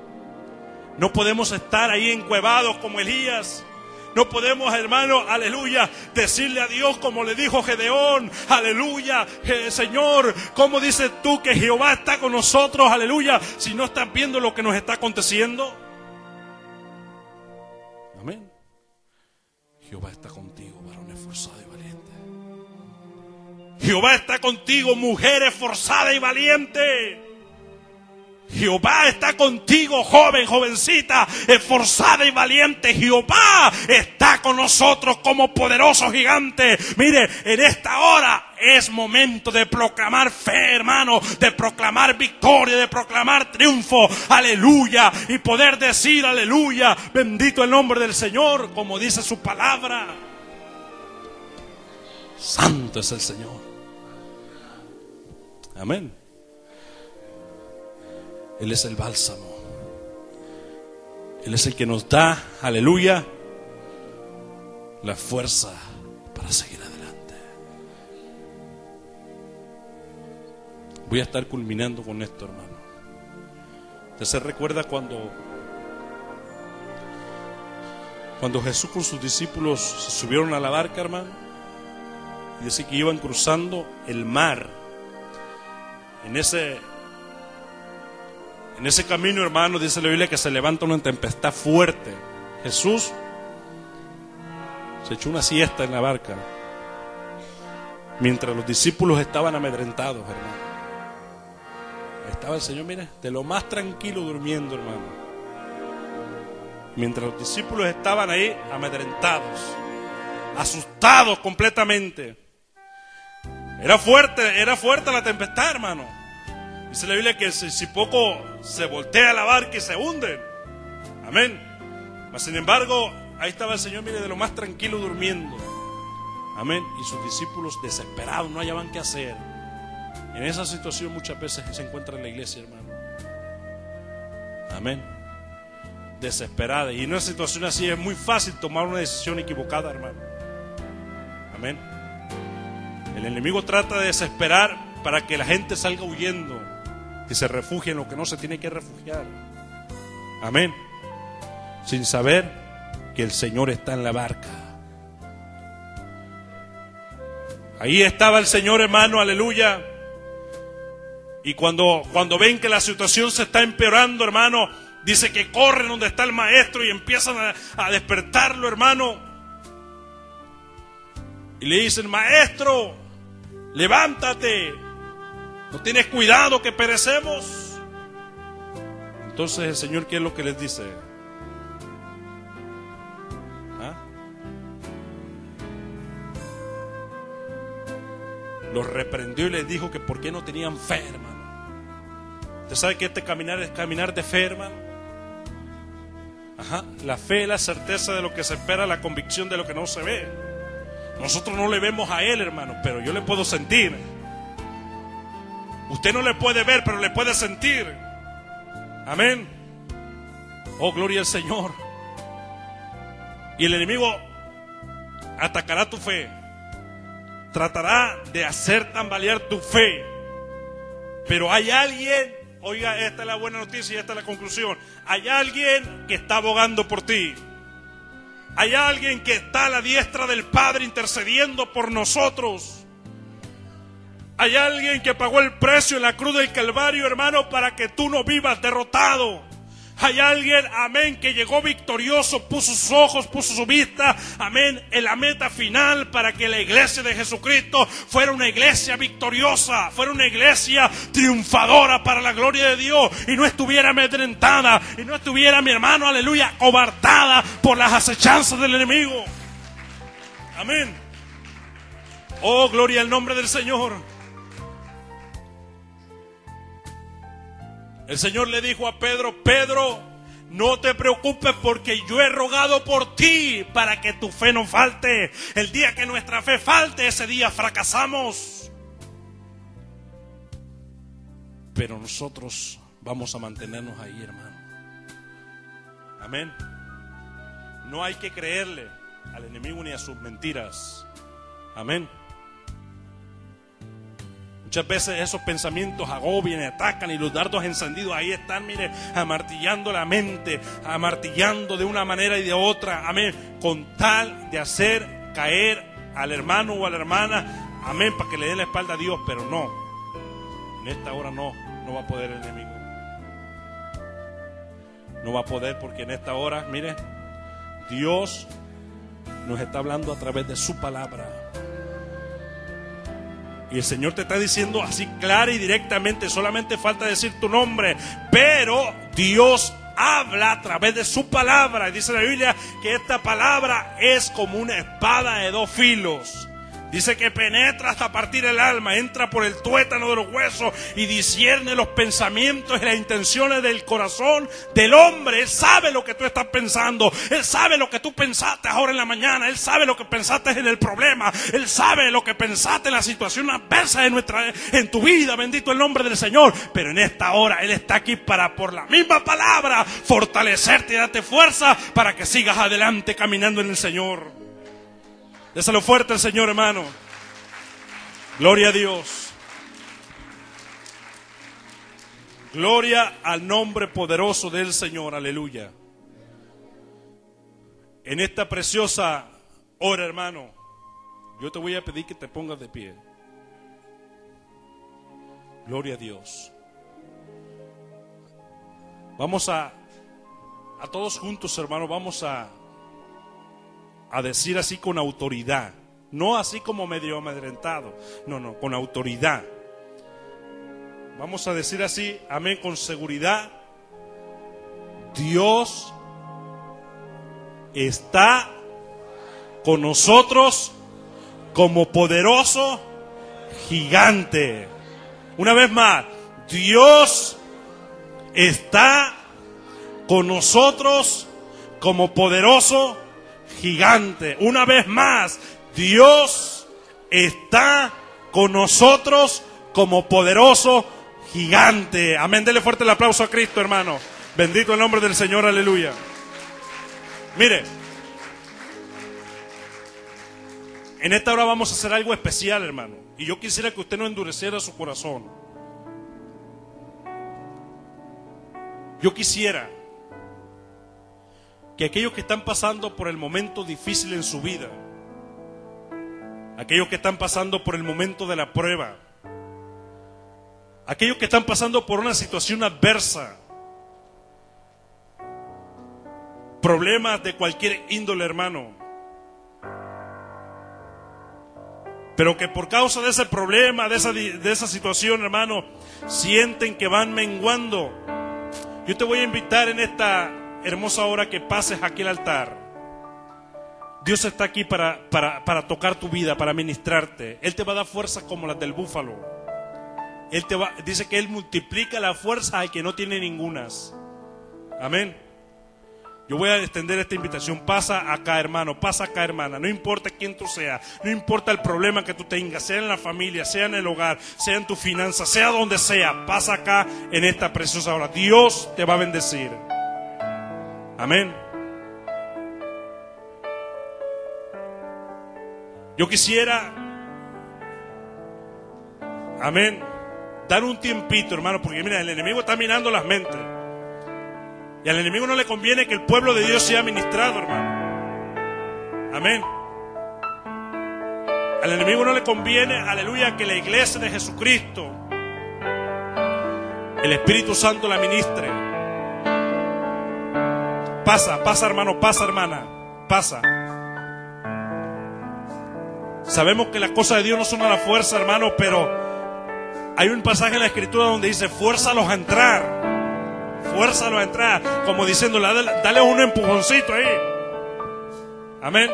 No podemos estar ahí encuevados como Elías. No podemos, hermano, aleluya, decirle a Dios como le dijo Gedeón, aleluya, Señor, ¿cómo dices tú que Jehová está con nosotros, aleluya, si no estás viendo lo que nos está aconteciendo? Amén. Jehová está contigo, varón esforzado y valiente. Jehová está contigo, mujer esforzada y valiente. Jehová está contigo, joven, jovencita, esforzada y valiente. Jehová está con nosotros como poderoso gigante. Mire, en esta hora es momento de proclamar fe, hermano, de proclamar victoria, de proclamar triunfo. Aleluya. Y poder decir, aleluya, bendito el nombre del Señor, como dice su palabra. Santo es el Señor. Amén. Él es el bálsamo. Él es el que nos da, aleluya, la fuerza para seguir adelante. Voy a estar culminando con esto, hermano. ¿Usted se recuerda cuando, cuando Jesús con sus discípulos se subieron a la barca, hermano? Y dice que iban cruzando el mar En ese, en ese camino, hermano, dice la Biblia que se levanta una tempestad fuerte. Jesús se echó una siesta en la barca mientras los discípulos estaban amedrentados, hermano. Estaba el Señor, mire, de lo más tranquilo durmiendo, hermano. Mientras los discípulos estaban ahí amedrentados, asustados completamente. Era fuerte, era fuerte la tempestad, hermano. Dice la Biblia que si, poco se voltea la barca y se hunden. Amén. Mas sin embargo, ahí estaba el Señor, mire, de lo más tranquilo durmiendo. Amén. Y sus discípulos desesperados, no hallaban qué hacer. En esa situación muchas veces se encuentra en la iglesia, hermano. Amén. Desesperada. Y en una situación así es muy fácil tomar una decisión equivocada, hermano. Amén. El enemigo trata de desesperar para que la gente salga huyendo y se refugie en lo que no se tiene que refugiar. Amén. Sin saber que el Señor está en la barca. Ahí estaba el Señor, hermano, aleluya. Y cuando, cuando ven que la situación se está empeorando, hermano, dice que corren donde está el maestro y empiezan a, a despertarlo, hermano. Y le dicen, maestro, levántate, no tienes cuidado que perecemos. Entonces el Señor, ¿qué es lo que les dice? ¿Ah? Los reprendió y les dijo que por qué no tenían fe, hermano. ¿Usted sabe que este caminar es caminar de fe, hermano? Ajá. La fe es la certeza de lo que se espera, la convicción de lo que no se ve. Nosotros no le vemos a Él, hermano, pero yo le puedo sentir. Usted no le puede ver, pero le puede sentir. Amén. Oh, gloria al Señor. Y el enemigo atacará tu fe. Tratará de hacer tambalear tu fe. Pero hay alguien, oiga, esta es la buena noticia y esta es la conclusión. Hay alguien que está abogando por ti. Hay alguien que está a la diestra del Padre intercediendo por nosotros. Hay alguien que pagó el precio en la cruz del Calvario, hermano, para que tú no vivas derrotado. Hay alguien, amén, que llegó victorioso, puso sus ojos, puso su vista, amén, en la meta final para que la iglesia de Jesucristo fuera una iglesia victoriosa, fuera una iglesia triunfadora para la gloria de Dios y no estuviera amedrentada y no estuviera, mi hermano, aleluya, cobardada por las acechanzas del enemigo. Amén. Oh, gloria al nombre del Señor. El Señor le dijo a Pedro, Pedro, no te preocupes porque yo he rogado por ti para que tu fe no falte. El día que nuestra fe falte, ese día fracasamos. Pero nosotros vamos a mantenernos ahí, hermano. Amén. No hay que creerle al enemigo ni a sus mentiras. Amén. Muchas veces esos pensamientos agobian atacan y los dardos encendidos ahí están, mire, amartillando la mente, amartillando de una manera y de otra, amén, con tal de hacer caer al hermano o a la hermana, amén, para que le dé la espalda a Dios, pero no, en esta hora no, no va a poder el enemigo. No va a poder porque en esta hora, mire, Dios nos está hablando a través de su palabra. Y el Señor te está diciendo así clara y directamente, solamente falta decir tu nombre, pero Dios habla a través de su palabra. Y dice la Biblia que esta palabra es como una espada de dos filos Dice que penetra hasta partir el alma, entra por el tuétano de los huesos y discierne los pensamientos y las intenciones del corazón del hombre. Él sabe lo que tú estás pensando. Él sabe lo que tú pensaste ahora en la mañana. Él sabe lo que pensaste en el problema. Él sabe lo que pensaste en la situación adversa de nuestra, en tu vida. Bendito el nombre del Señor. Pero en esta hora Él está aquí para, por la misma palabra, fortalecerte y darte fuerza para que sigas adelante caminando en el Señor. Déselo fuerte al Señor, hermano. Gloria a Dios. Gloria al nombre poderoso del Señor. Aleluya. En esta preciosa hora, hermano, yo te voy a pedir que te pongas de pie. Gloria a Dios. Vamos a, a todos juntos, hermanos, vamos a, a decir así con autoridad. No así como medio amedrentado. No, no, con autoridad. Vamos a decir así, amén, con seguridad. Dios está con nosotros como poderoso gigante. Una vez más, Dios está con nosotros como poderoso gigante. Una vez más, Dios está con nosotros como poderoso gigante. Amén. Dele fuerte el aplauso a Cristo, hermano. Bendito el nombre del Señor, aleluya. Mire, en esta hora vamos a hacer algo especial, hermano. Y yo quisiera que usted no endureciera su corazón. Yo quisiera que aquellos que están pasando por el momento difícil en su vida, aquellos que están pasando por el momento de la prueba, aquellos que están pasando por una situación adversa, problemas de cualquier índole, hermano, pero que por causa de ese problema, de esa, de esa situación, hermano, sienten que van menguando. Yo te voy a invitar en esta hermosa hora que pases aquí al altar. Dios está aquí para, para, tocar tu vida, para ministrarte. Él te va a dar fuerzas como las del búfalo. Él te va, dice que Él multiplica la fuerza al que no tiene ningunas. Amén. Yo voy a extender esta invitación. Pasa acá, hermano. Pasa acá, hermana. No importa quién tú seas. No importa el problema que tú tengas. Sea en la familia, sea en el hogar, sea en tu finanza, sea donde sea. Pasa acá en esta preciosa hora. Dios te va a bendecir. Amén. Yo quisiera, amén, dar un tiempito, hermano, porque mira, el enemigo está mirando las mentes. Y al enemigo no le conviene que el pueblo de Dios sea ministrado, hermano. Amén. Al enemigo no le conviene, aleluya, que la iglesia de Jesucristo, el Espíritu Santo la ministre. Pasa, pasa hermano, pasa hermana, pasa. Sabemos que las cosas de Dios no son a la fuerza, hermano, pero hay un pasaje en la escritura donde dice, fuérzalos a entrar. Fuérzalos a entrar. Como diciendo, dale, un empujoncito ahí. Amén.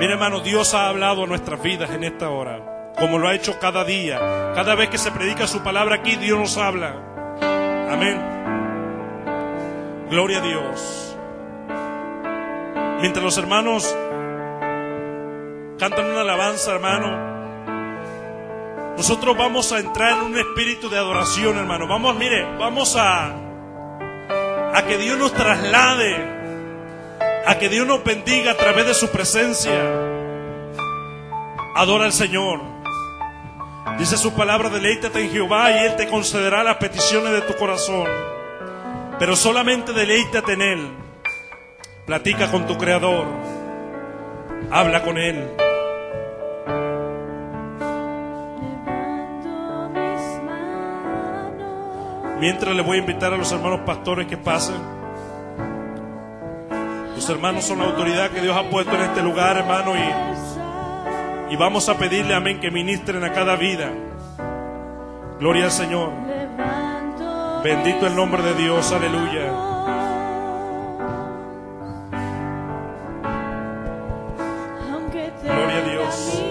Mire hermano, Dios ha hablado a nuestras vidas en esta hora, como lo ha hecho cada día. Cada vez que se predica su palabra aquí, Dios nos habla. Amén. Gloria a Dios. Mientras los hermanos cantan una alabanza, hermano, nosotros vamos a entrar en un espíritu de adoración, hermano. Vamos, mire, vamos a, a que Dios nos traslade, a que Dios nos bendiga a través de su presencia. Adora al Señor. Dice su palabra, deleítate en Jehová y Él te concederá las peticiones de tu corazón. Pero solamente deleítate en Él. Platica con tu Creador. Habla con Él. Mientras le voy a invitar a los hermanos pastores que pasen. Los hermanos son la autoridad que Dios ha puesto en este lugar, hermano, y, y vamos a pedirle, amén, que ministren a cada vida. Gloria al Señor. Bendito el nombre de Dios, aleluya. Gloria a Dios.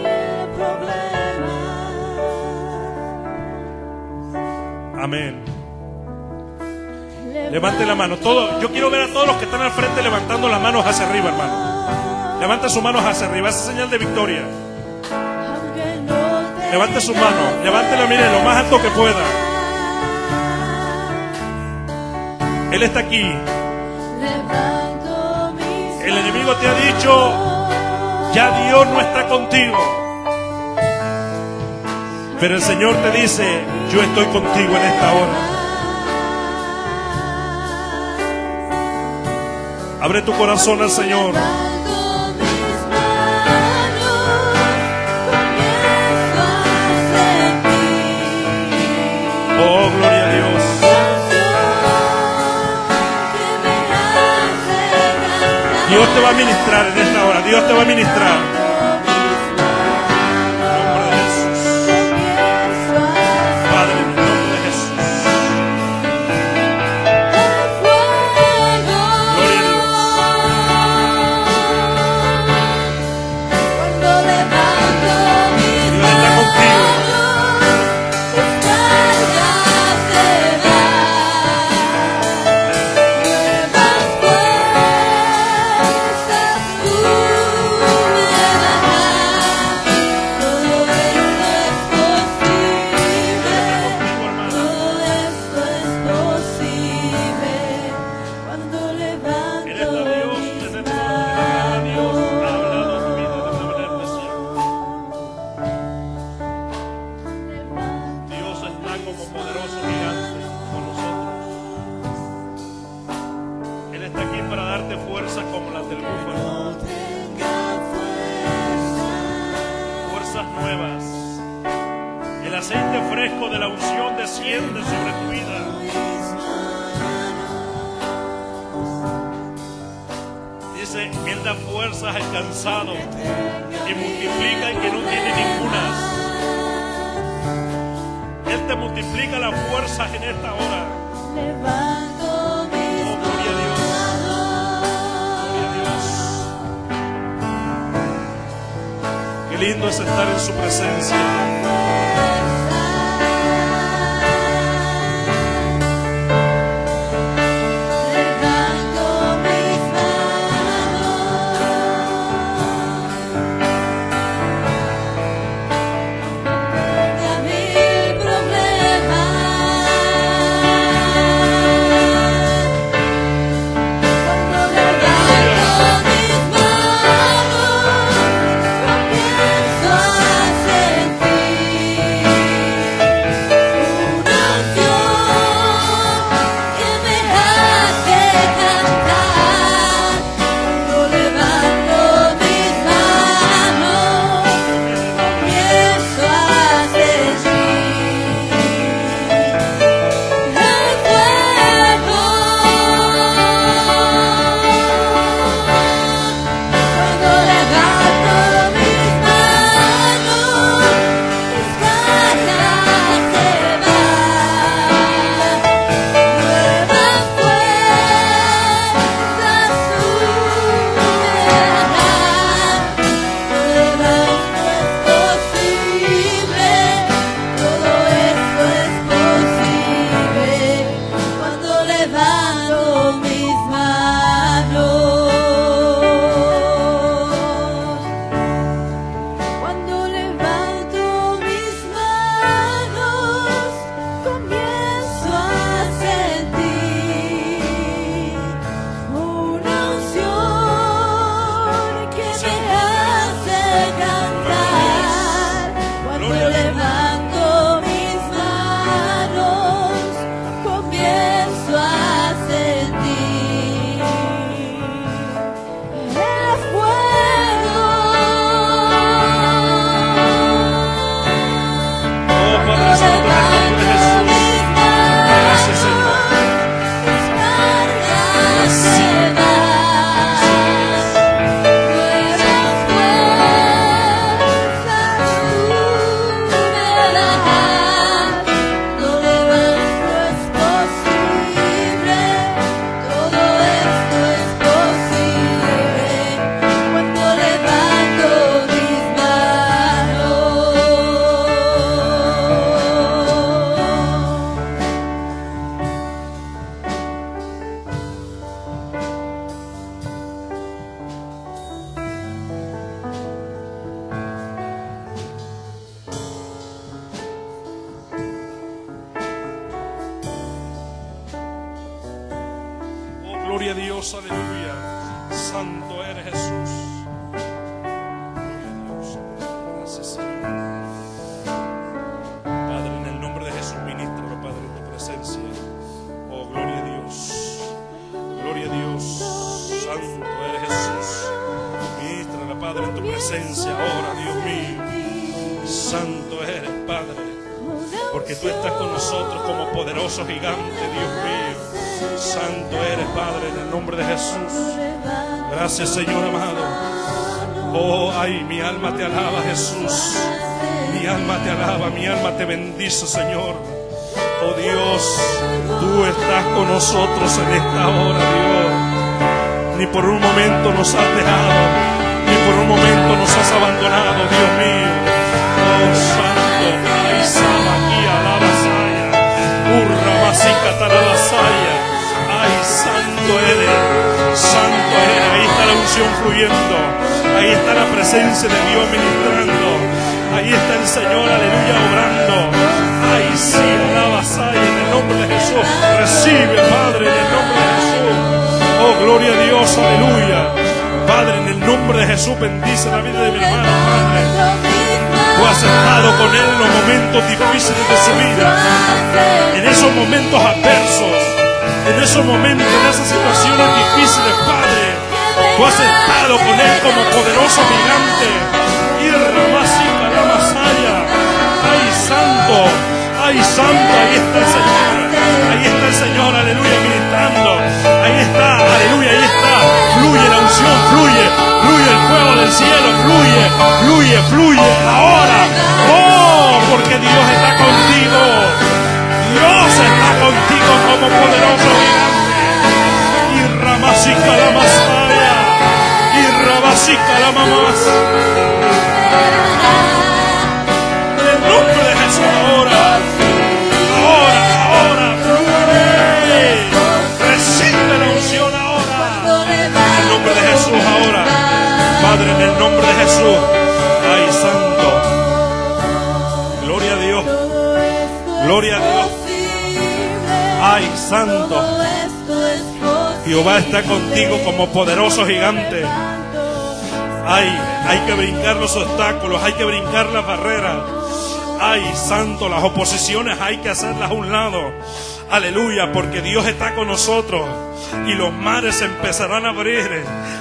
Amén. Levante la mano. Todo, yo quiero ver a todos los que están al frente levantando las manos hacia arriba, hermano. Levante sus manos hacia arriba. Esa señal de victoria. Levante sus manos. Levántela, mire, lo más alto que pueda. Él está aquí. El enemigo te ha dicho, ya Dios no está contigo. Pero el Señor te dice, yo estoy contigo en esta hora. Abre tu corazón al Señor. Dios te va a ministrar en esta hora. Dios te va a ministrar. El aceite fresco de la unción desciende sobre tu vida. Dice, Él da fuerzas al cansado y multiplica el que no tiene ninguna. Él te multiplica las fuerzas en esta hora. lindo es estar en su presencia. Oh Dios, tú estás con nosotros en esta hora, Dios. Ni por un momento nos has dejado, ni por un momento nos has abandonado, Dios mío. Oh Santo, ay, Sama, aquí alaba Saya. Urra, Masica, Taraba, Saya. Ay, Santo eres, Santo eres. Ahí está la unción fluyendo. Ahí está la presencia de Dios ministrando. Ahí está el Señor, aleluya, obrando. Ay, sí, alaba Saya en el nombre de Jesús. Recibe, Padre, en el nombre de Jesús. Oh, gloria a Dios, aleluya. Padre, en el nombre de Jesús, bendice la vida de mi hermano, Padre. Tú has estado con él en los momentos difíciles de su vida, en esos momentos adversos, en esos momentos, en esas situaciones difíciles, Padre. Tú has estado con él como poderoso gigante. Y ay, santo, ahí está el Señor. Ahí está el Señor, aleluya, ministrando. Ahí está, aleluya, ahí está. Fluye la unción, fluye, fluye el fuego del cielo, fluye, fluye, fluye. Ahora, oh, porque Dios está contigo. Dios está contigo como poderoso. Y Ramasika la Masaya. Y Ramasika la Mamás. Padre, en el nombre de Jesús. Ay, santo. Gloria a Dios. Gloria a Dios. Ay, santo. Jehová está contigo como poderoso gigante. Ay, hay que brincar los obstáculos, hay que brincar las barreras. Ay, santo, las oposiciones hay que hacerlas a un lado. Aleluya, porque Dios está con nosotros y los mares se empezarán a abrir.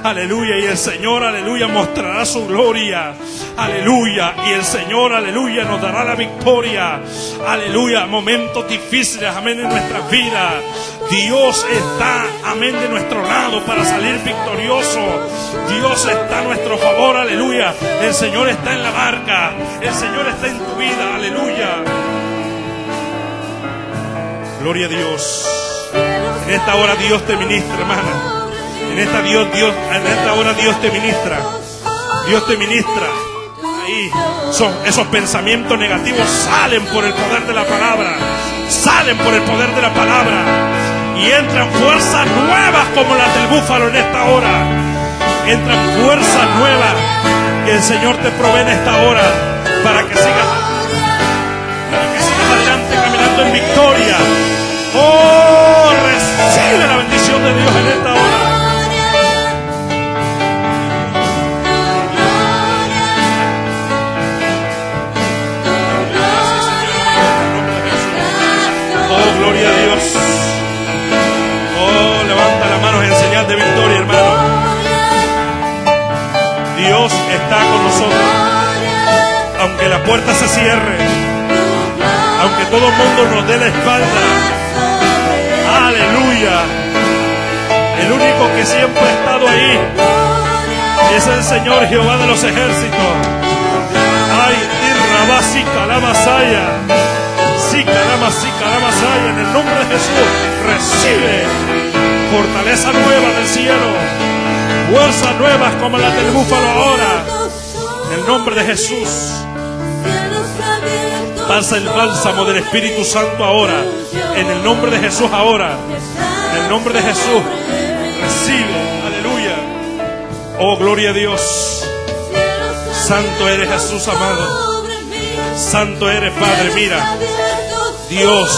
Aleluya, y el Señor, aleluya, mostrará su gloria. Aleluya, y el Señor, aleluya, nos dará la victoria. Aleluya, momentos difíciles, amén, en nuestras vidas. Dios está, amén, de nuestro lado para salir victorioso. Dios está a nuestro favor, aleluya. El Señor está en la barca. El Señor está en tu vida, aleluya. Gloria a Dios. En esta hora Dios te ministra, hermana. En esta Dios, Dios, en esta hora Dios te ministra. Dios te ministra. Ahí son esos pensamientos negativos salen por el poder de la palabra. Salen por el poder de la palabra. Y entran fuerzas nuevas como las del búfalo en esta hora. Entran fuerzas nuevas que el Señor te provee en esta hora para que sigas para que sigas adelante caminando en victoria. Oh, recibe la bendición de Dios en esta hora. Oh, gloria a Dios. Oh, levanta las manos en señal de victoria, hermano. Dios está con nosotros. Aunque la puerta se cierre, aunque todo el mundo nos dé la espalda. El único que siempre ha estado ahí es el Señor Jehová de los ejércitos. Ay, Irrabasi Calamasaya. Sí, Calamasi Calamasaya. En el nombre de Jesús, recibe fortaleza nueva del cielo. Fuerzas nuevas como las del búfalo ahora. En el nombre de Jesús. Pasa el bálsamo del Espíritu Santo ahora. En el nombre de Jesús ahora. En el nombre de Jesús. Recibe. Aleluya. Oh, gloria a Dios. Santo eres Jesús amado. Santo eres Padre. Mira. Dios.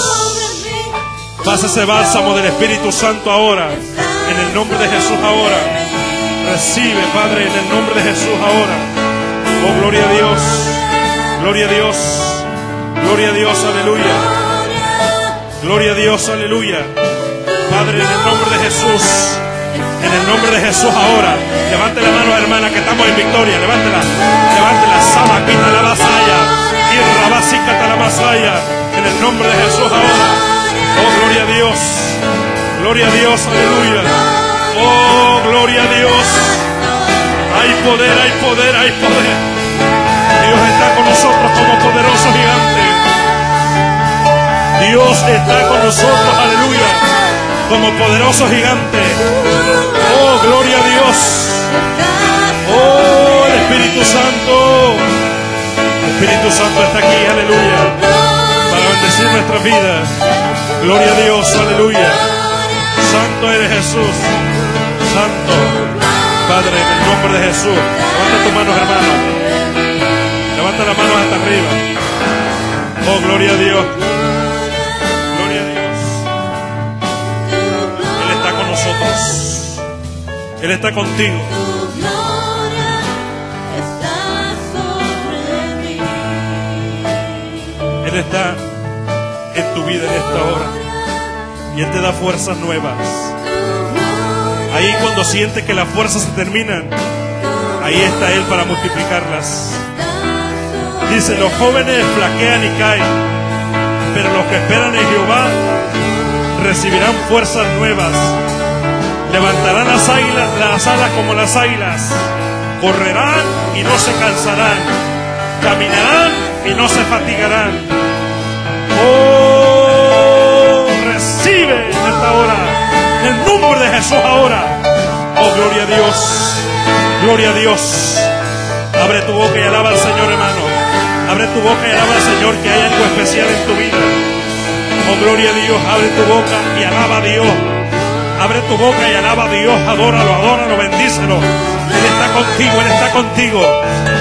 Pasa ese bálsamo del Espíritu Santo ahora. En el nombre de Jesús ahora. Recibe, Padre, en el nombre de Jesús ahora. Oh, gloria a Dios. Gloria a Dios. Gloria a Dios, aleluya. Gloria a Dios, aleluya. Padre, en el nombre de Jesús. En el nombre de Jesús ahora. Levante la mano, hermana, que estamos en victoria. Levántela. Levántela. Sama, quita la vasalla. Y rabasícata la vasalla. En el nombre de Jesús ahora. Oh, gloria a Dios. Gloria a Dios, aleluya. Oh, gloria a Dios. Hay poder, hay poder, hay poder. Dios está con nosotros como poderoso gigante. Dios está con nosotros, aleluya, como poderoso gigante. Oh, gloria a Dios. Oh, el Espíritu Santo. El Espíritu Santo está aquí, aleluya, para bendecir nuestras vidas. Gloria a Dios, aleluya. Santo eres Jesús. Santo. Padre, en el nombre de Jesús. Levanta tus manos, hermano. Levanta las manos hasta arriba. Oh, gloria a Dios. Él está contigo. Tu gloria está sobre mí. Él está en tu vida en esta hora. Y Él te da fuerzas nuevas. Ahí cuando sientes que las fuerzas se terminan, ahí está Él para multiplicarlas. Dice, los jóvenes flaquean y caen, pero los que esperan en Jehová recibirán fuerzas nuevas. Levantarán las, águilas, las alas como las águilas, correrán y no se cansarán, caminarán y no se fatigarán. Oh, recibe en esta hora, en el nombre de Jesús ahora. Oh, gloria a Dios, gloria a Dios. Abre tu boca y alaba al Señor, hermano. Abre tu boca y alaba al Señor que hay algo especial en tu vida. Oh, gloria a Dios. Abre tu boca y alaba a Dios. Abre tu boca y alaba a Dios. Adóralo, adóralo, bendícelo. Él está contigo, Él está contigo.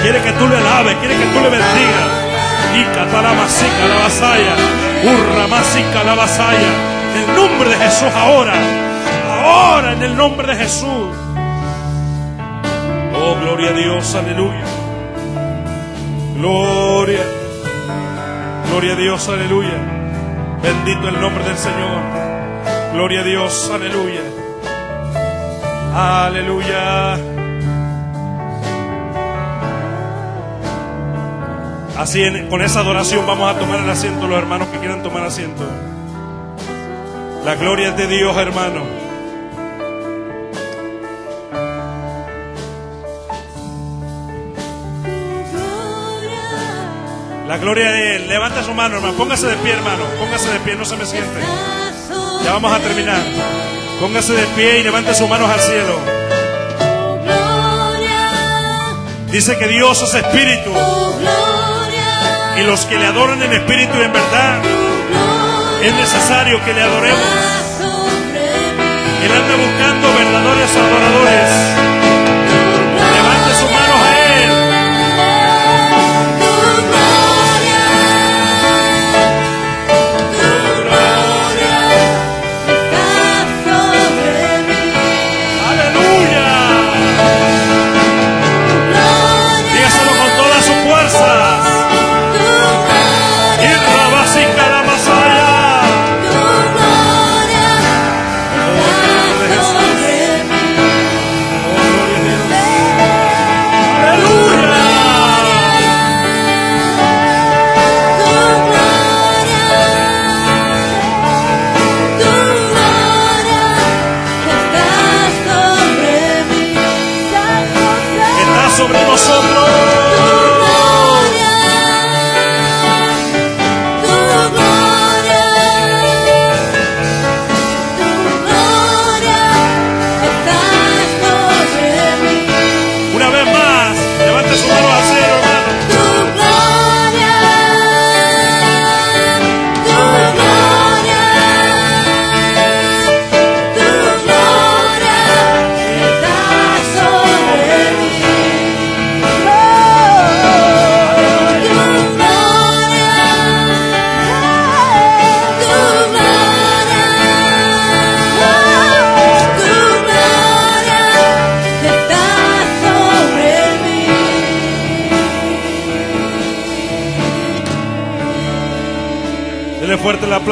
Quiere que tú le alabes, quiere que tú le bendigas. Y catalamasica la vasalla. Urramasica la vasalla. En el nombre de Jesús ahora. Ahora en el nombre de Jesús. Oh, gloria a Dios, aleluya. Gloria. Gloria a Dios, aleluya. Bendito el nombre del Señor. Gloria a Dios, aleluya. Aleluya. Así con esa adoración vamos a tomar el asiento los hermanos que quieran tomar asiento. La gloria es de Dios, hermano. La gloria de Él. Levanta su mano, hermano. Póngase de pie, hermano. Póngase de pie, no se me siente. Ya vamos a terminar. Póngase de pie y levante sus manos al cielo. Dice que Dios es espíritu y los que le adoran en espíritu y en verdad es necesario que le adoremos. Él anda buscando verdaderos adoradores.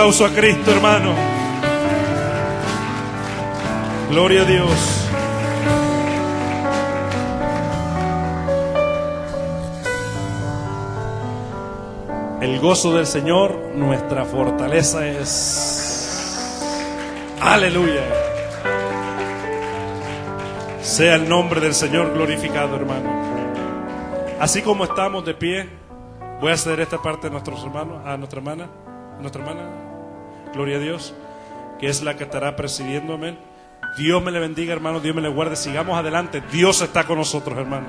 Aplauso a Cristo, hermano. Gloria a Dios. El gozo del Señor, nuestra fortaleza es. Aleluya. Sea el nombre del Señor glorificado, hermano. Así como estamos de pie, voy a ceder esta parte a nuestros hermanos, a nuestra hermana, a nuestra hermana, gloria a Dios, que es la que estará presidiendo, amén. Dios me le bendiga, hermano, Dios me le guarde. Sigamos adelante. Dios está con nosotros, hermano.